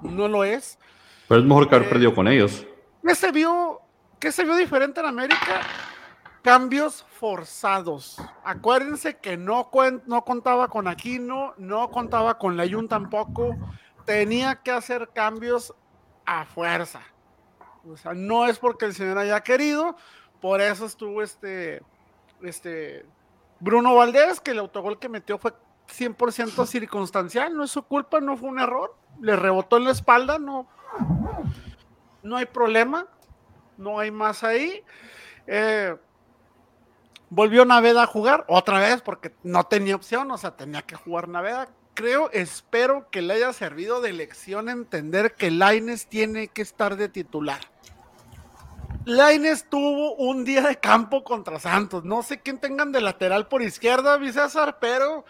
No lo es. Pero es mejor que haber Eh, perdido con ellos. ¿Qué se vio, qué se vio diferente en América? Cambios forzados. Acuérdense que no, no contaba con Aquino, no contaba con Layun tampoco. Tenía que hacer cambios a fuerza. O sea, no es porque el señor haya querido, por eso estuvo este, este Bruno Valdés, que el autogol que metió fue 100% circunstancial, no es su culpa, no fue un error. Le rebotó en la espalda, no, no hay problema, no hay más ahí. Eh, volvió Naveda a jugar otra vez porque no tenía opción, o sea, tenía que jugar Naveda. Creo, espero que le haya servido de lección entender que Laines tiene que estar de titular. Laines tuvo un día de campo contra Santos. No sé quién tengan de lateral por izquierda, mi César, pero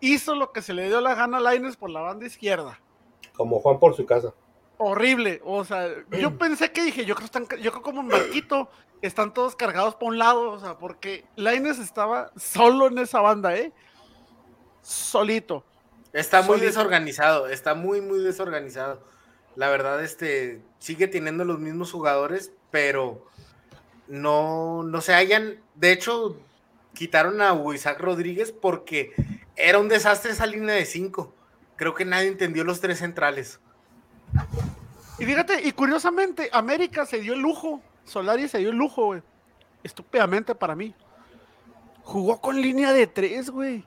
hizo lo que se le dio la gana a Laines por la banda izquierda Como Juan por su casa. horrible. O sea, yo pensé que dije, yo creo, están, yo creo como Marquito, están todos cargados por un lado, o sea, porque Laines estaba solo en esa banda, ¿eh? Solito. Está muy Solito. desorganizado, está muy, muy desorganizado. La verdad, este, sigue teniendo los mismos jugadores, pero no, no se hallan. De hecho, quitaron a Isaac Rodríguez porque era un desastre esa línea de cinco. Creo que nadie entendió los tres centrales. Y fíjate, y curiosamente, América se dio el lujo, Solari se dio el lujo, güey. Estúpidamente para mí. Jugó con línea de tres, güey.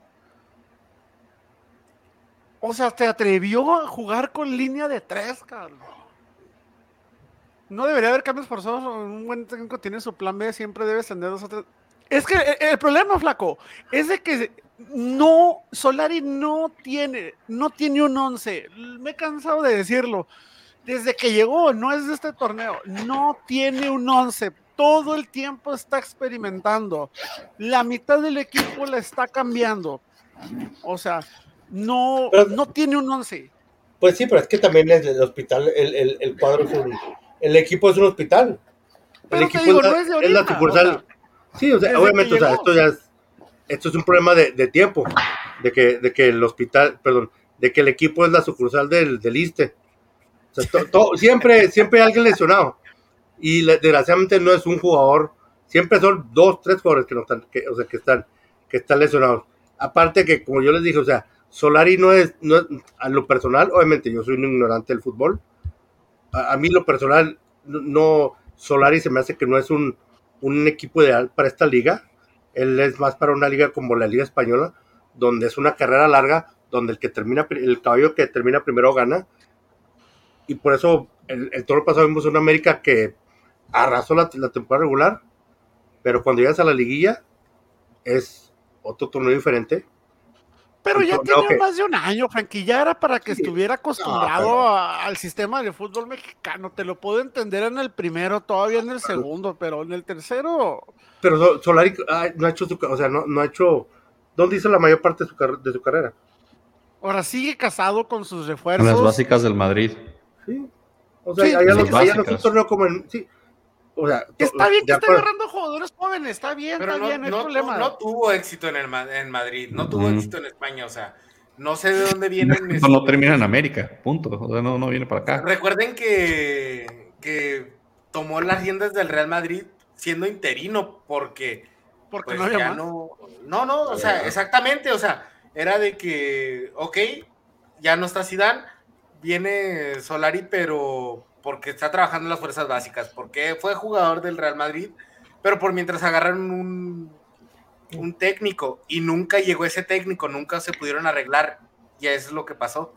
O sea, te atrevió a jugar con línea de tres, Carlos. No debería haber cambios forzados. Un buen técnico tiene su plan B, siempre debe tener dos o tres. Es que el, el problema, flaco, es de que no, Solari no tiene, no tiene un once. Me he cansado de decirlo. Desde que llegó, no es de este torneo, no tiene un once. Todo el tiempo está experimentando. La mitad del equipo la está cambiando. O sea, no, Pero- no tiene un once. Pues sí, pero es que también es el hospital, el, el, el cuadro es un, el equipo es un hospital. El Pero equipo digo, es, la, no es de es la ahorita, sucursal. o sea, sí, o sea, obviamente, o sea, esto ya es, esto es un problema de, de tiempo, de que, de que el hospital, perdón, de que el equipo es la sucursal del, del ISTE. Siempre, siempre hay alguien lesionado. Y desgraciadamente no es un jugador, siempre son dos, tres jugadores que no están, que, o sea, que están, que están lesionados. Aparte que, como yo les dije, o sea, Solari no es, no a lo personal, obviamente yo soy un ignorante del fútbol. A, mí lo personal, no- Solari se me hace que no es un, un equipo ideal para esta liga. Él es más para una liga como la Liga Española, donde es una carrera larga, donde el que termina, el caballo que termina primero gana. Y por eso el, el toro pasado vimos una América que arrasó la, la temporada regular, pero cuando llegas a la liguilla es otro torneo diferente. Pero ya tiene que- más de un año, Frankie. Ya era para que Sí. estuviera acostumbrado pero- a- al sistema del fútbol mexicano. Te lo puedo entender en el primero, todavía en el segundo, pero en el tercero. Pero So- Solari ay, no ha hecho su, o sea, no, no ha hecho, ¿dónde hizo la mayor parte de su, car- de su carrera? Ahora sigue casado con sus En refuerzos. las básicas del Madrid. Sí. O sea, Sí, allá, sí, no, sí, allá no es un básicas. torneo como en, sí. O sea, Está bien que esté agarrando jugadores jóvenes, está bien, Pero está no, bien, no hay no- problema. no tuvo éxito en, el, en Madrid, no tuvo éxito en España, o sea, no sé de dónde vienen. Esto no este, termina en América, punto. O sea, no, no viene para acá. Recuerden que, que tomó las riendas del Real Madrid siendo interino, porque porque pues, no había ya más. no, no, no, o sea, exactamente, o sea, era de que, ok, ya no está Zidane, viene Solari, pero porque está trabajando en las fuerzas básicas, porque fue jugador del Real Madrid, pero por mientras agarraron un, un técnico y nunca llegó ese técnico, nunca se pudieron arreglar, y eso es lo que pasó.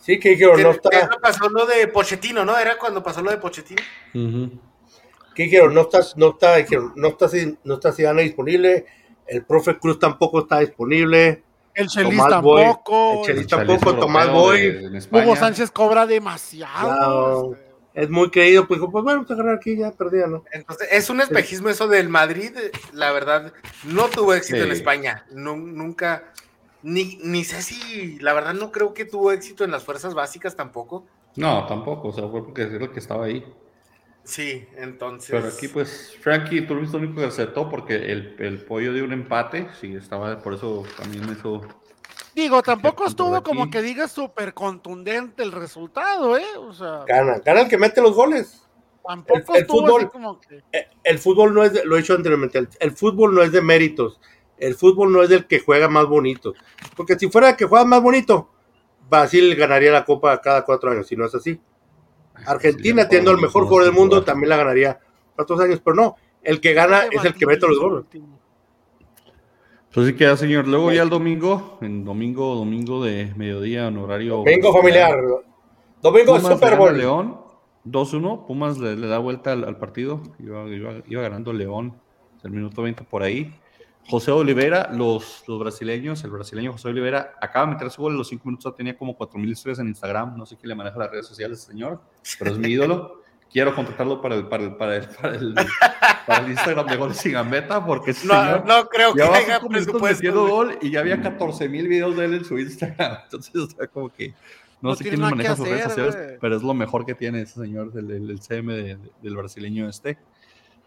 Sí, que dijeron, no ¿Qué- qué está, lo pasó lo de Pochettino, ¿no? Era cuando pasó lo de Pochettino. Ujú. ¿qué dijeron? No está, no está, dijeron, no está, no está Zidane disponible, el profe Cruz tampoco está disponible, El Chelis Tomás Boy, tampoco. el Chelis El tampoco, Tomás Boy. Hugo Sánchez cobra demasiado. Claro. este. es muy creído, pues dijo, pues bueno, a agarrar aquí, ya perdía, ¿no? Entonces, es un espejismo eso del Madrid, la verdad, no tuvo éxito en. España, nu- nunca, ni, ni sé si, la verdad no creo que tuvo éxito en las fuerzas básicas tampoco. No, tampoco. O sea, fue porque es el que estaba ahí. Sí, entonces. Pero aquí, pues, Frankie, tú lo viste lo único que aceptó porque el, el pollo dio un empate. Sí, estaba, por eso también eso. Digo, tampoco estuvo como que digas súper contundente el resultado, ¿eh? O sea, Gana, gana el que mete los goles. tampoco el estuvo fútbol- así como que. Eh, El fútbol no es, de- lo he dicho anteriormente, el, el fútbol no es de méritos, el fútbol no es del que juega más bonito, porque si fuera el que juega más bonito, Brasil ganaría la copa cada cuatro años, si no es así. Argentina, teniendo el mejor jugador del mundo, también la ganaría cuatro años, pero no, el que gana es el que mete los goles. Pues sí queda, señor. Luego ya el domingo, en domingo, domingo de mediodía, en horario. Domingo familiar, domingo Pumas Super Bowl. León 2-1. Pumas le, le da vuelta al, al partido. Iba, iba- iba ganando León el minuto 20 por ahí. José Olivera, los, los brasileños, el brasileño José Olivera acaba de meter su gol en los 5 minutos. Tenía como 4.000 historias en Instagram. No sé quién le maneja las redes sociales, señor, pero es mi ídolo. Quiero contratarlo para el, para el, para el, para el, para el Instagram de Goles y Gambeta porque No, señor no creo que tenga cinco presupuesto. gol y ya había 14 mil videos de él en su Instagram. Entonces, sea, como que no, No sé quién maneja sus redes sociales, pero es lo mejor que tiene ese señor del, del- del CM de- del brasileño este.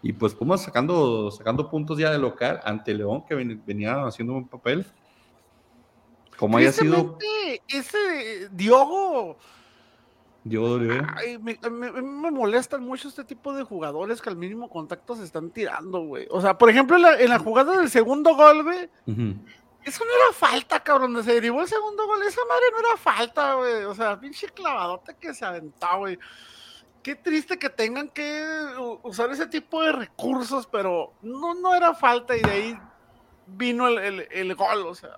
Y pues Pumas sacando, sacando puntos ya de local ante León, que ven- venía haciendo un papel. Como haya sido ese Diogo, Diogo Olivera. ay, me, me- me molestan mucho este tipo de jugadores que al mínimo contacto se están tirando, güey. O sea, por ejemplo, en la, en la jugada del segundo gol, güey, eso no era falta, cabrón. donde Se derivó el segundo gol, esa madre no era falta, güey. O sea, pinche clavadote que se aventó, güey. Qué triste que tengan que usar ese tipo de recursos, pero no, no era falta y de ahí vino el, el- el gol, o sea.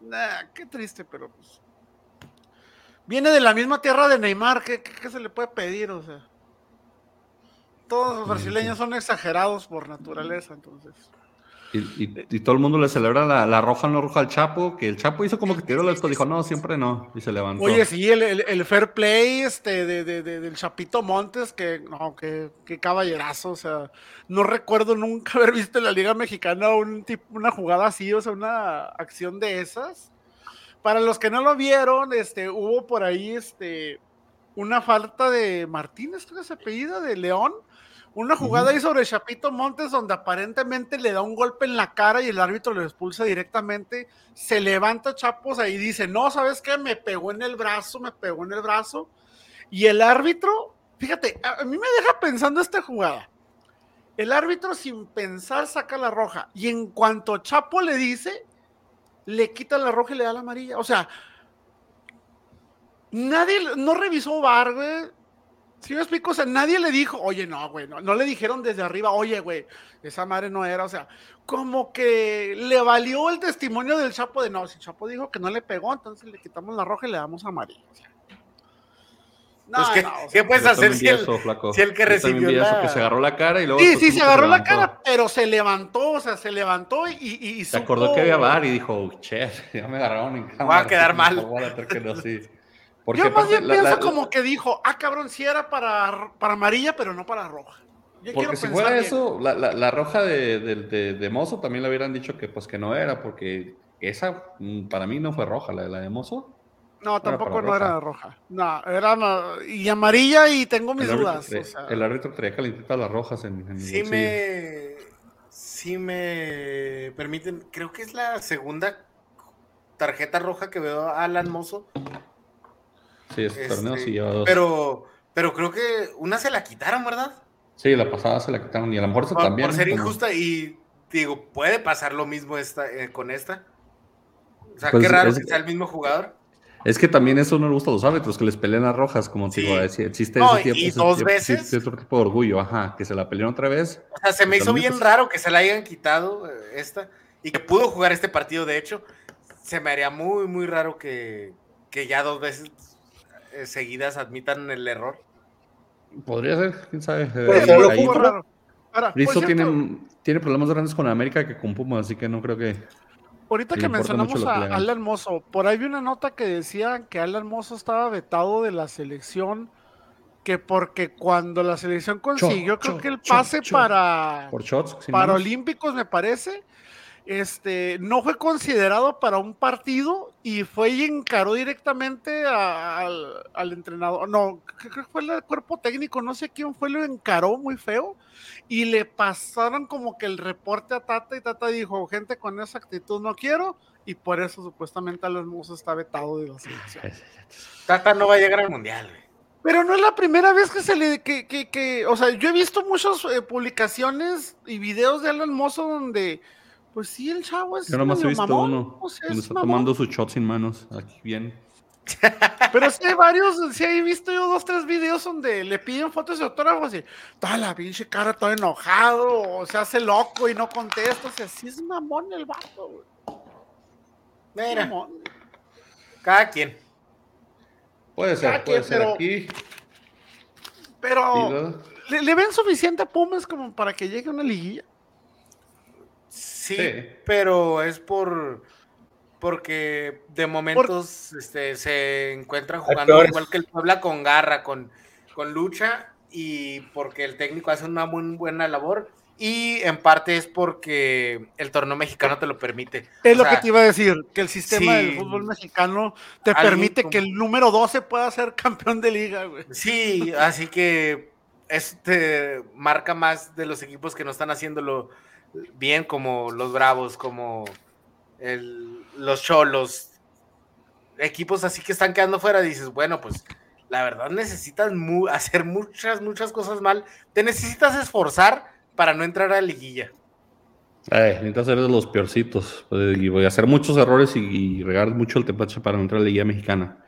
Nah, qué triste, pero pues. Viene de la misma tierra de Neymar, ¿qué, qué- qué se le puede pedir? O sea. Todos los brasileños son exagerados por naturaleza, entonces. Y, todo el mundo le celebra la, la roja no roja al Chapo, que el Chapo hizo como que tiró la dijo, no, siempre no, y se levantó. Oye, sí, el, el- el fair play este, de, de- de- del Chapito Montes, que no, que, que caballerazo, o sea, no recuerdo nunca haber visto en la Liga Mexicana un tipo, una jugada así, o sea, una acción de esas. Para los que no lo vieron, este, hubo por ahí este, una falta de Martínez, creo que se apellida, de León. Una jugada ahí sobre Chapito Montes donde aparentemente le da un golpe en la cara y el árbitro lo expulsa directamente. Se levanta Chapos ahí y dice, no, ¿sabes qué? Me pegó en el brazo, me pegó en el brazo. Y el árbitro, fíjate, a, mí me deja pensando esta jugada. El árbitro sin pensar saca la roja y en cuanto Chapo le dice, le quita la roja y le da la amarilla. O sea, nadie, no revisó VAR, Si me explico, o sea, nadie le dijo, oye, no, güey, no, no le dijeron desde arriba, oye, güey, esa madre no era, o sea, como que le valió el testimonio del Chapo de no, si Chapo dijo que no le pegó, entonces le quitamos la roja y le damos amarilla. O sea, no, Pues, ¿qué, no, o sea, qué puedes Yo hacer si el, eso, flaco. si el que Yo recibió vi eso, la- que se agarró la cara y luego Sí, sí, se agarró la cara, pero se levantó, o sea, se levantó y, y, y Se acordó que había bar y dijo, che, ya me agarraron en cámara. Va a quedar mal. Favor, hacer que no, sí. Porque Yo más bien la- pienso la- como que dijo, ah, cabrón, sí era para, para amarilla, pero no para roja. Yo Porque si fuera bien. eso, la, la- roja de, de, de- de Mozo también le hubieran dicho que pues que no era, porque esa mm, para mí no fue roja, la de la de Mozo. No, tampoco no era roja. No, era y amarilla y tengo mis El árbitro, dudas. traía- o sea, el árbitro traía calentitas las rojas en, Sí bolsillo. me, sí me permiten, creo que es la segunda tarjeta roja que veo a Alan Mozo, Sí, este torneo sí lleva dos. pero, pero creo que una se la quitaron, ¿verdad? Sí, la pasada se la quitaron y a lo mejor Por, también. por ser como- injusta y digo, puede pasar lo mismo esta, eh, con esta. O sea, Pues qué raro es- que sea el mismo jugador. Es que también eso no le gusta a los árbitros, que les peleen las rojas, como te Sí. digo, existe No, ese tipo, y dos veces. otro tipo de orgullo, ajá, que se la pelearon otra vez. O sea, se me hizo bien pues- raro que se la hayan quitado eh, esta y que pudo jugar este partido, de hecho. Se me haría muy, muy raro que, que ya dos veces seguidas admitan el error. Podría ser, quién sabe. Eh, lo ahí- juro. raro. Ahora, Rizzo cierto, tiene, tiene problemas grandes con América que con Puma, así que no creo que. Ahorita que mencionamos que a. Alan Mozo, por ahí vi una nota que decía que Alan Mozo estaba vetado de la selección, que porque cuando la selección consiguió, creo cho, que el pase cho. para Por shots, sin manos. Paralímpicos, me parece, este, no fue considerado para un partido y fue y encaró directamente a- al, al entrenador. No, creo que fue el cuerpo técnico, no sé quién fue, lo encaró muy feo y le pasaron como que el reporte a Tata y Tata dijo, gente con esa actitud no quiero y por eso supuestamente Alan Mozo está vetado de la selección. Tata no va a llegar al mundial, güey. Pero no es la primera vez que se le, que, que, que o sea, yo he visto muchas eh, publicaciones y videos de Alan Mozo donde, pues sí, el chavo es Yo nomás he visto mamón, uno, o sea, donde es está mamón. tomando su shot sin manos, aquí bien. Pero sí hay varios, sí he visto yo dos, tres videos donde le piden fotos de autógrafos y toda la pinche cara todo enojado, o se hace loco y no contesta, o sea, sí es mamón el vato, güey. Mira, mamón. cada quien. Puede ser, Cada puede quien, ser pero- aquí. Pero, ¿le, le ven suficiente a Pumas como para que llegue a una liguilla? Sí, Sí. pero es por porque de momentos este, se encuentran jugando igual que el Puebla con garra, con, con lucha y porque el técnico hace una muy buena labor y en parte es porque el torneo mexicano te lo permite. Es O lo sea, que te iba a decir, que el sistema sí. del fútbol mexicano te permite como- que el número 12 pueda ser campeón de liga, güey. Sí, así que este marca más de los equipos que no están haciéndolo bien, como los Bravos, como el- los Cholos, equipos así que están quedando fuera. Dices, bueno, pues la verdad necesitas hacer muchas, muchas cosas mal. Te necesitas esforzar para no entrar a la liguilla. Ay, necesitas ser de los peorcitos. pues, y voy a hacer muchos errores y, regar mucho el tepache para no entrar a la Liga Mexicana.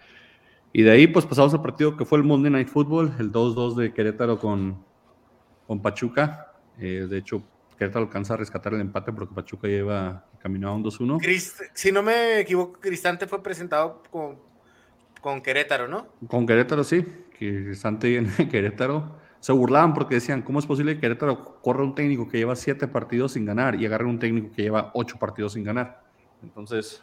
Y de ahí, pues pasamos al partido que fue el Monday Night Football, el 2-2 de Querétaro con, con Pachuca. Eh, de hecho, Querétaro alcanza a rescatar el empate porque Pachuca lleva caminado a un 2-1. Crist- si no me equivoco, Cristante fue presentado con, con Querétaro, ¿no? Con Querétaro, sí, Cristante viene de Querétaro. Se burlaban porque decían, ¿cómo es posible que Querétaro corra un técnico que lleva siete partidos sin ganar y agarre un técnico que lleva ocho partidos sin ganar? Entonces,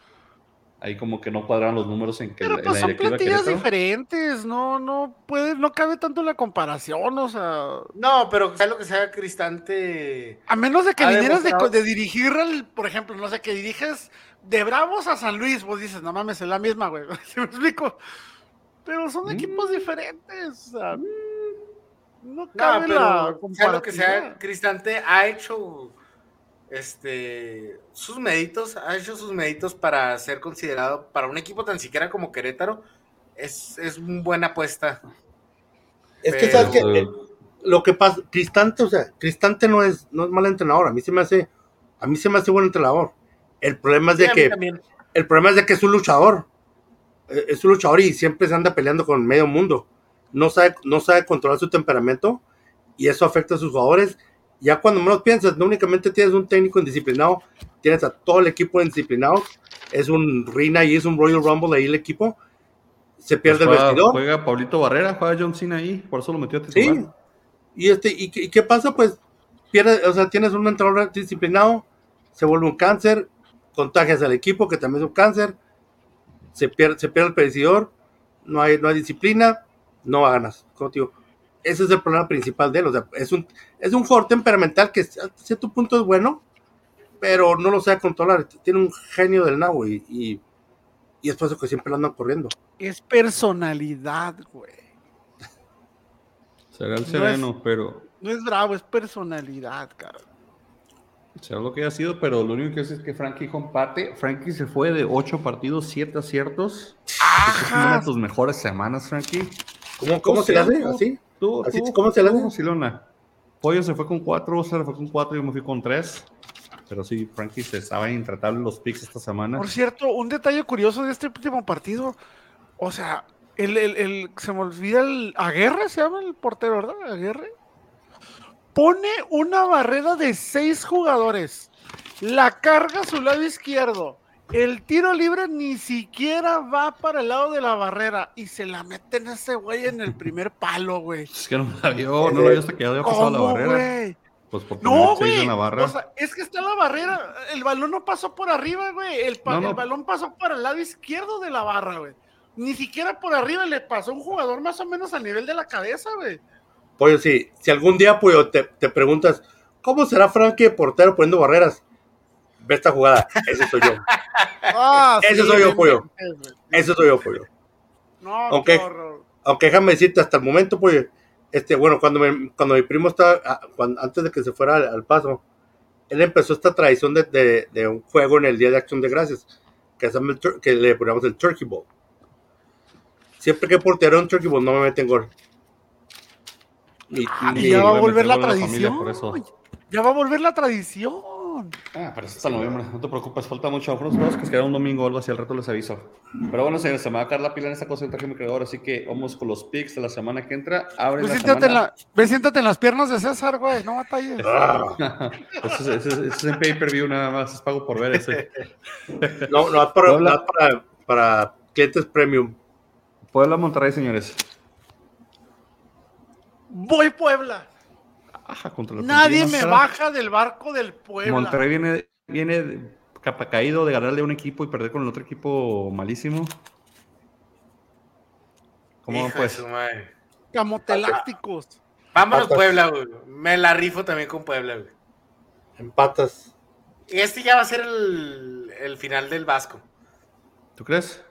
ahí como que no cuadraban los números en que Pero la- en pues la son plantillas diferentes, no, no puede, no cabe tanto la comparación, o sea, No, pero sea lo que sea, Cristante. a menos de que vinieras de, demostrado- de dirigir al, por ejemplo, no sé, que diriges de Bravos a San Luis, vos dices, no mames, es la misma, güey, ¿sí me explico? Pero son Mm. equipos diferentes, o sea, no No, cabe la pero sea lo que sea, comparativa. Cristante ha hecho este sus méritos, ha hecho sus méritos para ser considerado para un equipo tan siquiera como Querétaro. Es, es una buena apuesta. Es que, Pero- ¿sabes qué? Eh, Lo que pasa, Cristante, o sea, Cristante no es, no es mal entrenador. A mí se me hace, a mí se me hace buen entrenador. El problema es de que, el problema es de que es un luchador. Eh, Es un luchador y siempre se anda peleando con medio mundo. No sabe, no sabe controlar su temperamento y eso afecta a sus jugadores. Ya cuando menos piensas, no únicamente tienes un técnico indisciplinado, tienes a todo el equipo indisciplinado. Es un Rina y es un Royal Rumble ahí el equipo. Se Pues pierde el juega, vestidor. juega Pablito Barrera, juega John Cena ahí, por eso lo metió a Sí. titular. Y este, ¿y qué, y qué pasa? Pues pierde, o sea, tienes un entrenador disciplinado, se vuelve un cáncer, contagias al equipo, que también es un cáncer, se pierde, se pierde el no hay, no hay disciplina, no ganas. Como te digo, ese es el problema principal de él. O sea, es un, es un jugador temperamental que a cierto punto es bueno, pero no lo sabe controlar. Tiene un genio del nabo y, y, Y es por eso que siempre lo andan corriendo. Es personalidad, güey. Será el No sereno, pero No es bravo, es personalidad, cara. será lo que haya sido, pero lo único que es, es que Frankie dijo empate. Frankie se fue de ocho partidos, siete aciertos. Es una de tus mejores semanas, Frankie. ¿Cómo, cómo se le hace? sí, tú- ¿Así? Tú, ¿Así tú, cómo se hace? Silona. Pollo se fue con cuatro, se fue con cuatro, yo me fui con tres. Pero sí, Frankie se estaba intratable los picks esta semana. Por cierto, un detalle curioso de este último partido. O sea, el, el- el- se me olvida el Aguerre, se llama el portero, ¿verdad? Aguerre. Pone una barrera de seis jugadores. La carga a su lado izquierdo. El tiro libre ni siquiera va para el lado de la barrera. Y se la meten a ese güey en el primer palo, güey. Es que no la vio, no lo vio hasta que ya había pasado la ¿Cómo, barrera. güey? Pues por No, güey. en la barra. O sea, es que está la barrera. El balón no pasó por arriba, güey. El, pa- No, no. el balón pasó por el lado izquierdo de la barra, güey. Ni siquiera por arriba le pasó a un jugador más o menos al nivel de la cabeza, güey. Pollo, sí. Si algún día, Pollo, te, te preguntas, ¿cómo será Frankie portero poniendo barreras? Ve esta jugada. Ese soy yo. Ah, Ese soy yo, pollo. Ese soy yo, Pollo. No, Aunque-. Aunque déjame decirte, hasta el momento, Pollo, este, bueno, cuando, me- cuando mi primo estaba, ah, cuando- antes de que se fuera al, al paso, él empezó esta tradición de, de- de un juego en el Día de Acción de Gracias, que, el que le ponemos el Turkey Bowl. Siempre que portero un Turkey Bowl no me meten gol. Ni- Ah, ni- y ya va a volver la familia tradición. por eso. Ya va a volver la tradición. Ah, pero es hasta noviembre, no te preocupes, falta mucho. Unos juegos que quedan un domingo o algo así, al rato les aviso. Pero bueno, señores, se me va a caer la pila en esta cosa del traje mi creador, así que vamos con los picks de la semana que entra. Abre Ve, la siéntate, en semana. la, ve, siéntate en las piernas de César, güey. No batalles. Ah, ese, es- en pay-per-view nada más, es pago por ver ese. no, no, es para, no es para, para clientes premium. Puebla Monterrey, señores. Voy Puebla. Ajá, contra Nadie me baja del barco del Puebla. Monterrey viene, viene de- capa caído de ganarle a un equipo y perder con el otro equipo malísimo. ¿Cómo Hijo de pues? su madre. Camotelácticos. Vámonos Patas. Puebla, güey. Me la rifo también con Puebla, güey. Empatas. Este ya va a ser el, el final del Vasco. ¿Tú crees?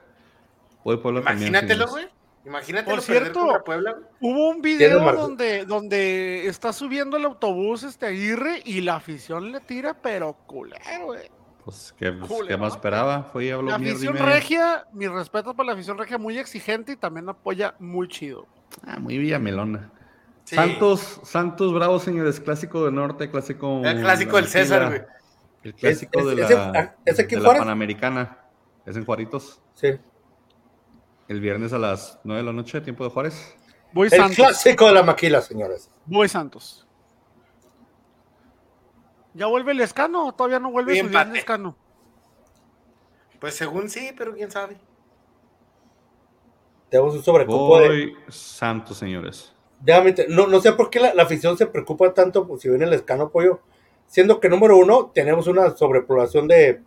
Voy Puebla también, Imagínatelo, güey. Imagínatelo Por cierto, Puebla. Hubo un video donde, donde está subiendo el autobús este Aguirre y la afición le tira, pero culero, güey. Pues, ¿qué, pues, Julio, ¿qué más esperaba? Fue y habló La afición regia, mi respeto por la afición regia, muy exigente y también apoya muy chido. Ah, muy villamelona. Sí. Santos, Santos Bravos, señores. Clásico del norte, clásico. El clásico de del César, güey. El clásico Es- es- de la, ¿ese aquí de la? Panamericana. Es en Juaritos. Sí. El viernes a las 9 de la noche, tiempo de Juárez. Voy El Santos. clásico de la maquila, señores. Voy Santos. ¿Ya vuelve el escano o todavía no vuelve Y su escano? Pues según sí, pero quién sabe. Tenemos un sobrecupo de. Voy Santos, señores. Déjame te- no, no sé por qué la, la afición se preocupa tanto si viene el escano pollo. Siendo que número uno, tenemos una sobrepoblación de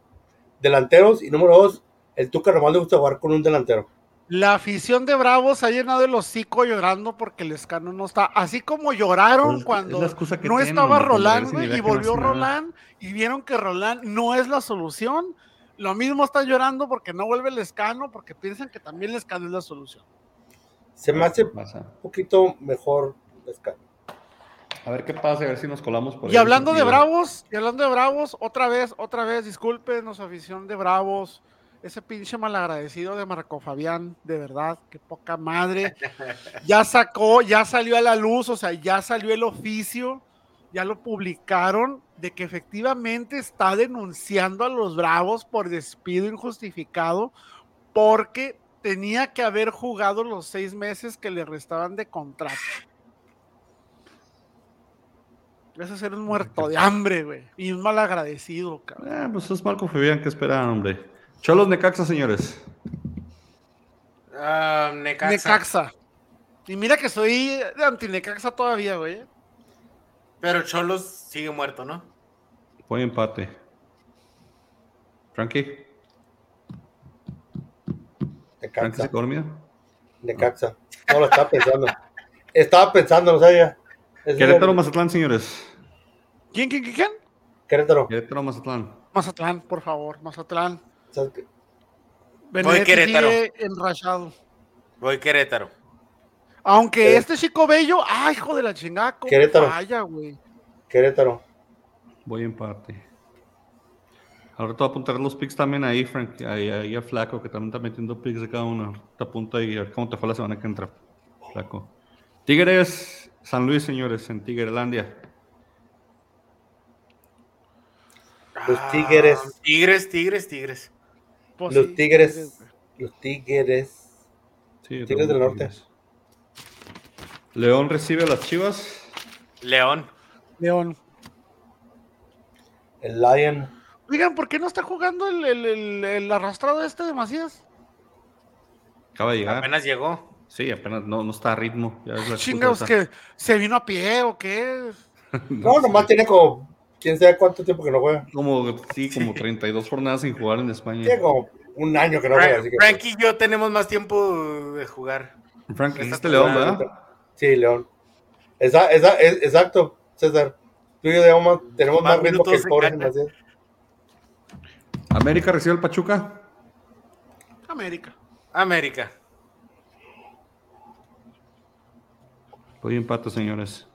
delanteros. Y número dos, el Tuca nomás le gusta jugar con un delantero. La afición de Bravos ha llenado el hocico llorando porque el escano no está. Así como lloraron Pues, cuando no tienen, estaba cuando Roland, y no volvió. Roland y vieron que Roland no es la solución. Lo mismo están llorando porque no vuelve el escano, porque piensan que también el escano es la solución. Se me hace un Pasa. poquito mejor el escano. A ver qué pasa, a ver si nos colamos por Y ahí. hablando de Bravos, y hablando de Bravos, otra vez, otra vez, discúlpenos, afición de Bravos, ese pinche malagradecido de Marco Fabián, de verdad, qué poca madre. Ya sacó, ya salió a la luz, o sea, ya salió el oficio, ya lo publicaron, de que efectivamente está denunciando a los Bravos por despido injustificado, porque tenía que haber jugado los seis meses que le restaban de contrato. A ser un muerto de hambre, güey. Y un mal agradecido, cabrón. Ah, pues es Marco Fabián, ¿qué esperaban, hombre? Cholos Necaxa, señores. Ah, Necaxa. Necaxa. Y mira que soy de anti-Necaxa todavía, güey. Pero Cholos sigue muerto, ¿no? Voy empate. Frankie, De Frankie se Caxa. quedó dormido. De Caxa. No lo estaba pensando. Estaba pensando, no sabía. Es Querétaro, el- Mazatlán, señores. ¿Quién, quién, quién, quién? Querétaro. Querétaro, Mazatlán. Mazatlán, por favor, Mazatlán. ¿Sabes qué? Benedetti Querétaro. enrachado. Voy Querétaro. Aunque Eh. este chico bello, ay, hijo de la chingada, Querétaro. falla, güey. Querétaro. Voy empate. Ahora te voy a apuntar los picks también ahí, Frank. Ahí, ahí a Flaco, que también está metiendo picks de cada uno. Te apunto ahí a ver cómo te fue la semana que entra, Flaco. Tigres, San Luis, señores, en Tigrelandia. Los Ah, Tigres. Tigres, Tigres, Tigres. Pues Los sí, Tigres. Los Tigres. Sí, Tigres del Norte. Tigres. León recibe a las Chivas. León. León. El Lion. Oigan, ¿por qué no está jugando el, el, el- el arrastrado este de Macías? Acaba de llegar. Apenas llegó. Sí, apenas no, no está a ritmo. Ya es la excusa Chingados, que se vino a pie o qué. No, nomás tiene como. Quién sabe cuánto tiempo que no juega. Como, sí, como 32 jornadas sin jugar en España. Tiene como un año que no juega. Frank, Así que, Frank y yo tenemos más tiempo de jugar. Frank, dijiste León. ¿verdad? Sí, León. Esa, esa, es- exacto, César. Tú y yo digamos, tenemos Más más ritmo que el pobre. América recibe al Pachuca. América. América. Voy empate, señores.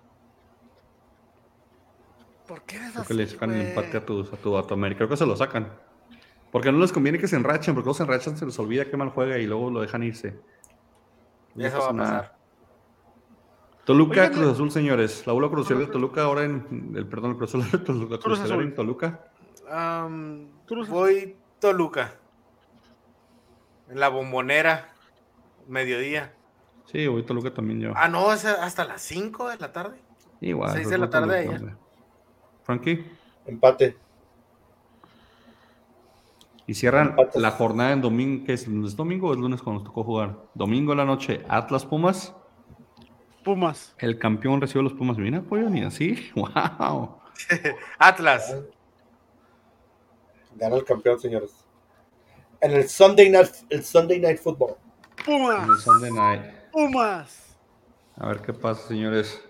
¿Por qué eres Creo así, que le sacan el empate a tu, a, tu, a tu América. Creo que se lo sacan. Porque no les conviene que se enrachen, porque luego se enrachan, se les olvida qué mal juega y luego lo dejan irse. No Eso va a nada. pasar. Toluca, Oigan, Cruz Azul, señores. La bola crucial de Toluca ahora en. El, perdón, el Cruz Azul, la Cruz Cruz Azul en Toluca. Cruz Azul. voy Toluca. En la bombonera. Mediodía. Sí, voy Toluca también yo. Ah, no, es hasta las 5 de la tarde. Igual. seis pues de la tarde Toluca, allá. Frankie. Empate. Y cierran Empates. la jornada en domingo. ¿Qué es? ¿Es domingo o es lunes cuando nos tocó jugar? Domingo en la noche, Atlas Pumas. Pumas. El campeón recibe a los Pumas. Mira, pollo, ni así. ¡Wow! Atlas. Gana el campeón, señores. En el Sunday Night, el Sunday Night Football. Pumas. En el Sunday night. Pumas. A ver qué pasa, señores.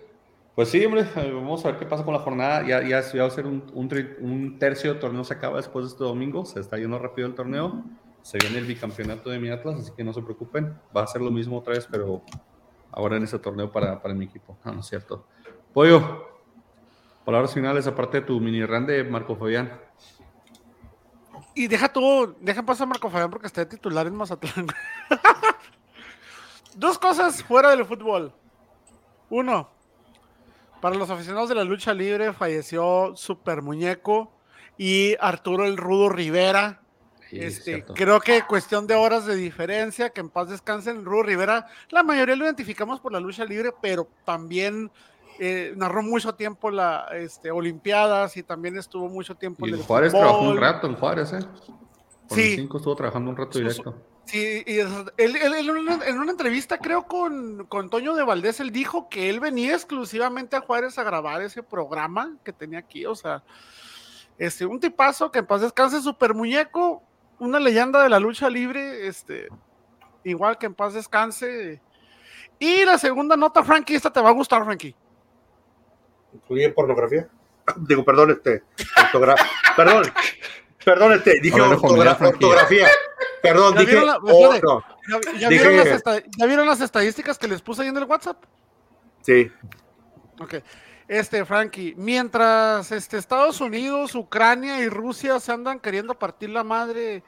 Pues sí, hombre, vamos a ver qué pasa con la jornada. Ya, ya, va a ser un, tercio del torneo, se acaba después de este domingo. Se está yendo rápido el torneo. Se viene el bicampeonato de mi Atlas, así que no se preocupen. Va a ser lo mismo otra vez, pero ahora en ese torneo para, para mi equipo. No, no es cierto. Pollo, palabras finales, aparte de tu mini run de Marco Fabián. Y deja tú, deja pasar a Marco Fabián porque está de titular en Mazatlán. Dos cosas fuera del fútbol. Uno, para los aficionados de la lucha libre falleció Super Muñeco y Arturo el Rudo Rivera. Sí, Este, creo que cuestión de horas de diferencia, que en paz descansen. Rudo Rivera, la mayoría lo identificamos por la lucha libre, pero también eh, narró mucho tiempo la este, Olimpiadas y también estuvo mucho tiempo Y en el Juárez fútbol. trabajó un rato, en Juárez, ¿eh? Con Sí. el 5 estuvo trabajando un rato directo. Sí, y él, él- él en, una, en una entrevista, creo, con, con Toño de Valdés, él dijo que él venía exclusivamente a Juárez a grabar ese programa que tenía aquí. O sea, este, un tipazo que en paz descanse, super muñeco, una leyenda de la lucha libre, este, igual que en paz descanse. Y la segunda nota, Frankie, esta te va a gustar, Frankie. Incluye pornografía. Digo, perdón, este. perdón. Perdón, este. Dije ortogra- ortografía. Perdón, ¿Ya dije. vieron la- no. ¿Ya, ya Dije- vieron las esta- ¿Ya vieron las estadísticas que les puse ahí en el WhatsApp? Sí. Ok. Este, Frankie, mientras este, Estados Unidos, Ucrania y Rusia se andan queriendo partir la madre,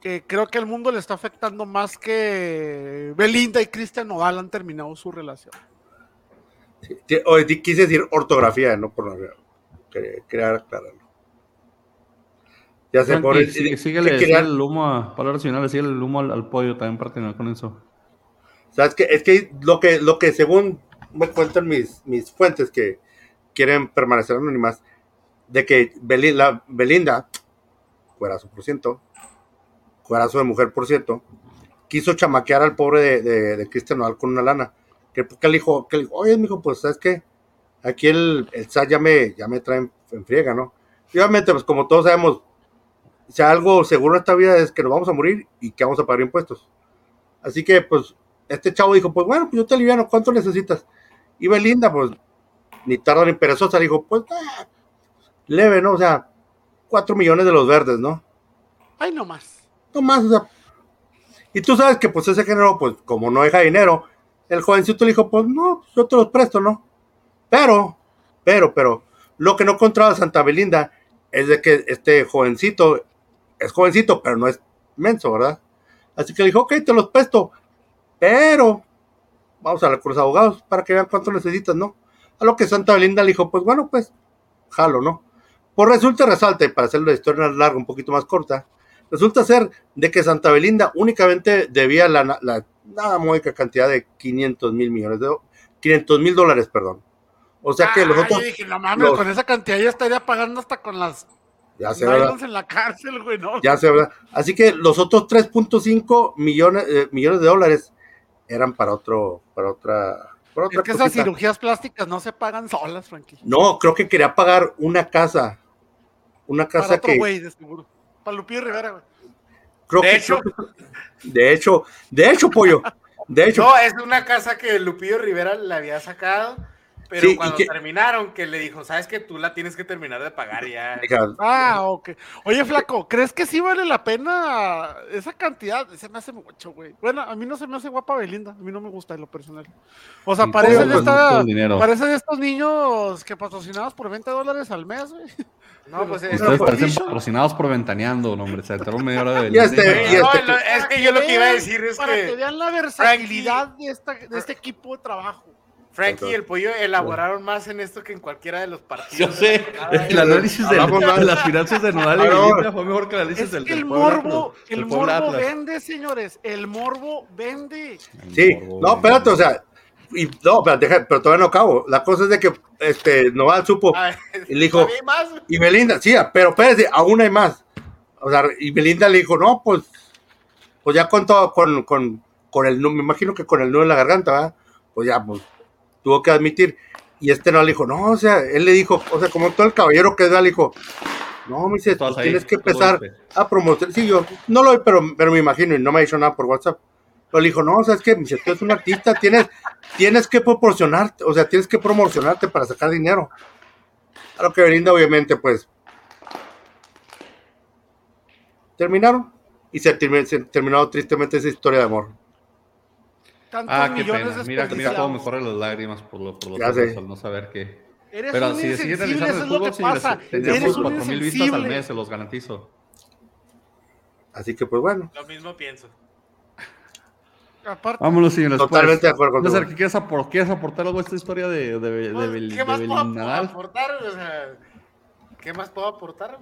que creo que el mundo le está afectando más que Belinda y Cristian Nodal han terminado su relación. sí. Sí, quise decir ortografía, no pornografía. Quería, quería aclararlo. Ya pone. sigue- sí, síguele, el humo a palabras finales, síguele el humo al, al pollo también para terminar con eso. ¿Sabes qué? Es que lo que, lo que según me cuentan mis, mis fuentes que quieren permanecer anónimas, de que Beli- la Belinda, cuerazo por ciento, cuerazo de mujer por ciento, quiso chamaquear al pobre de, de, de Cristian Nodal con una lana. Que, que le dijo, que le dijo, oye, mijo, pues, ¿sabes qué? Aquí el, el SAT ya me, ya me trae en friega, ¿no? Y obviamente, pues, como todos sabemos, si algo seguro en esta vida es que nos vamos a morir y que vamos a pagar impuestos. Así que, pues, este chavo dijo, pues bueno, pues yo te aliviano, ¿cuánto necesitas? Y Belinda, pues, ni tarda ni perezosa, dijo, pues, ah, leve, ¿no? O sea, cuatro millones de los verdes, ¿no? Ay, no más. No más, o sea. Y tú sabes que pues ese género, pues como no deja dinero, el jovencito le dijo, pues no, yo te los presto, ¿no? Pero, pero, pero, lo que no encontraba Santa Belinda es de que este jovencito es jovencito, pero no es menso, ¿verdad? Así que le dijo, ok, te los presto, pero vamos a la cruz abogados para que vean cuánto necesitas, ¿no? A lo que Santa Belinda le dijo, pues bueno, pues, jalo, ¿no? Pues resulta, resalta, y para hacer la historia larga, un poquito más corta, resulta ser de que Santa Belinda únicamente debía la, la nada módica cantidad de 500 mil millones de 500 mil dólares, perdón. O sea que los Ah, otros yo dije, los- con esa cantidad ya estaría pagando hasta con las ya se ¿verdad? nylons en la cárcel, güey, ¿no? Ya se ¿verdad? Así que los otros 3.5 millones, eh, millones de dólares eran para otro, para otra, para otra Es que esas cirugías plásticas no se pagan solas, Frankie. No, creo que quería pagar una casa. Una Para casa otro que güey, de seguro. Para Lupillo Rivera, güey. creo De que hecho- de hecho, de hecho, pollo. De hecho, No, es una casa que Lupillo Rivera le había sacado, pero Sí, cuando que- terminaron, que le dijo, sabes que tú la tienes que terminar de pagar ya. Ah, ok. Oye, Flaco, ¿crees que sí vale la pena esa cantidad? Se me hace mucho, güey. Bueno, a mí no se me hace guapa Belinda. A mí no me gusta en lo personal. O sea, Y parece todo, de, pues, esta- todo el dinero. parece de estos niños que patrocinados por 20 dólares al mes, güey. No, pues es, Ustedes parecen dicho- patrocinados por Ventaneando, no, hombre. Se entraron media hora de Ya este- Belinda. y No, este- es que yo lo que iba a decir es Para que que vean la versatilidad de, esta, de este equipo de trabajo. Frankie y el pollo elaboraron más en esto que en cualquiera de los Yo partidos. sé, el análisis de, las finanzas de Nodal y fue mejor que el análisis Es del, el morbo, Atlas, el morbo Atlas. vende, señores. El morbo vende. Sí, Morbo, no, espérate, o sea, y, no, espérate, deja- pero todavía no acabo. La cosa es de que este Noval supo Ah, y le dijo, y Belinda, sí, pero espérate, aún hay más. O sea, y Belinda le dijo, no, pues, pues ya con todo, con, con, con el, me imagino que con el nudo en la garganta, ¿verdad? Pues ya, pues, tuvo que admitir. Y este no le dijo, no, o sea, él le dijo, o sea, como todo el caballero que es, le dijo, no, me dice, pues ahí, tienes que empezar a promocionar. Sí, yo no lo pero, pero me imagino, y no me ha dicho nada por WhatsApp. Pero le dijo, no, o sea, es que me dice, tú eres un artista, tienes, tienes que proporcionarte, o sea, tienes que promocionarte para sacar dinero. A lo que Belinda, obviamente, pues, terminaron y se, termi- se terminó tristemente esa historia de amor. Tantos Ah, qué millones pena. Mira, mira cómo me corren las lágrimas por, lo, por ojos sé. al no saber que. Eres Pero un si realizando eso el es lo fútbol, Eres un 4.000 vistas al mes, se los garantizo. Así que, pues bueno, Lo mismo pienso. Aparte, Vámonos, señores. totalmente pues. de acuerdo. César, ¿qué quieres, apor- ¿quieres aportar algo a esta historia de, de, de, Pues, ¿Qué de más puedo aportar? O sea, ¿qué más puedo aportar?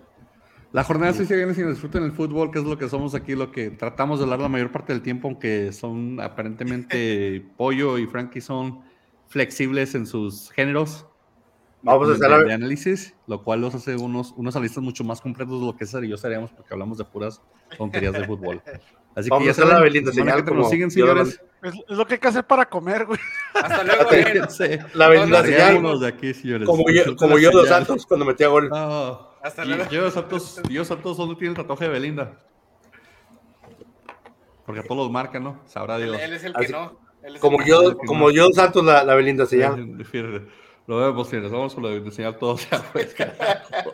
La jornada sí se viene sin disfruten el fútbol, que es lo que somos aquí, lo que tratamos de hablar la mayor parte del tiempo, aunque son aparentemente Pollo y Frankie son flexibles en sus géneros Vamos a hacer de análisis, lo cual los hace unos, unos analistas mucho más completos de lo que César y yo seríamos porque hablamos de puras tonterías de fútbol. Así Vamos que ya a hacer la semana señal que entra nos como siguen, señores. Es, es lo que hay que hacer para comer, güey. Hasta luego. La Belinda No, no, señal, de aquí, señores. como yo, como la yo los. Santos cuando metía gol. No. Hasta luego. Yo Santos, yo Santos solo tiene el tatuaje de Belinda. Porque a todos los marcan, ¿no? Sabrá Él, Dios. él es el Así- que no. Él es Como el yo, que como no. yo Santos la, la Belinda señal. Fíjate, Lo vemos, señores. Vamos con lo de enseñar todo. Ya, pues, carajo.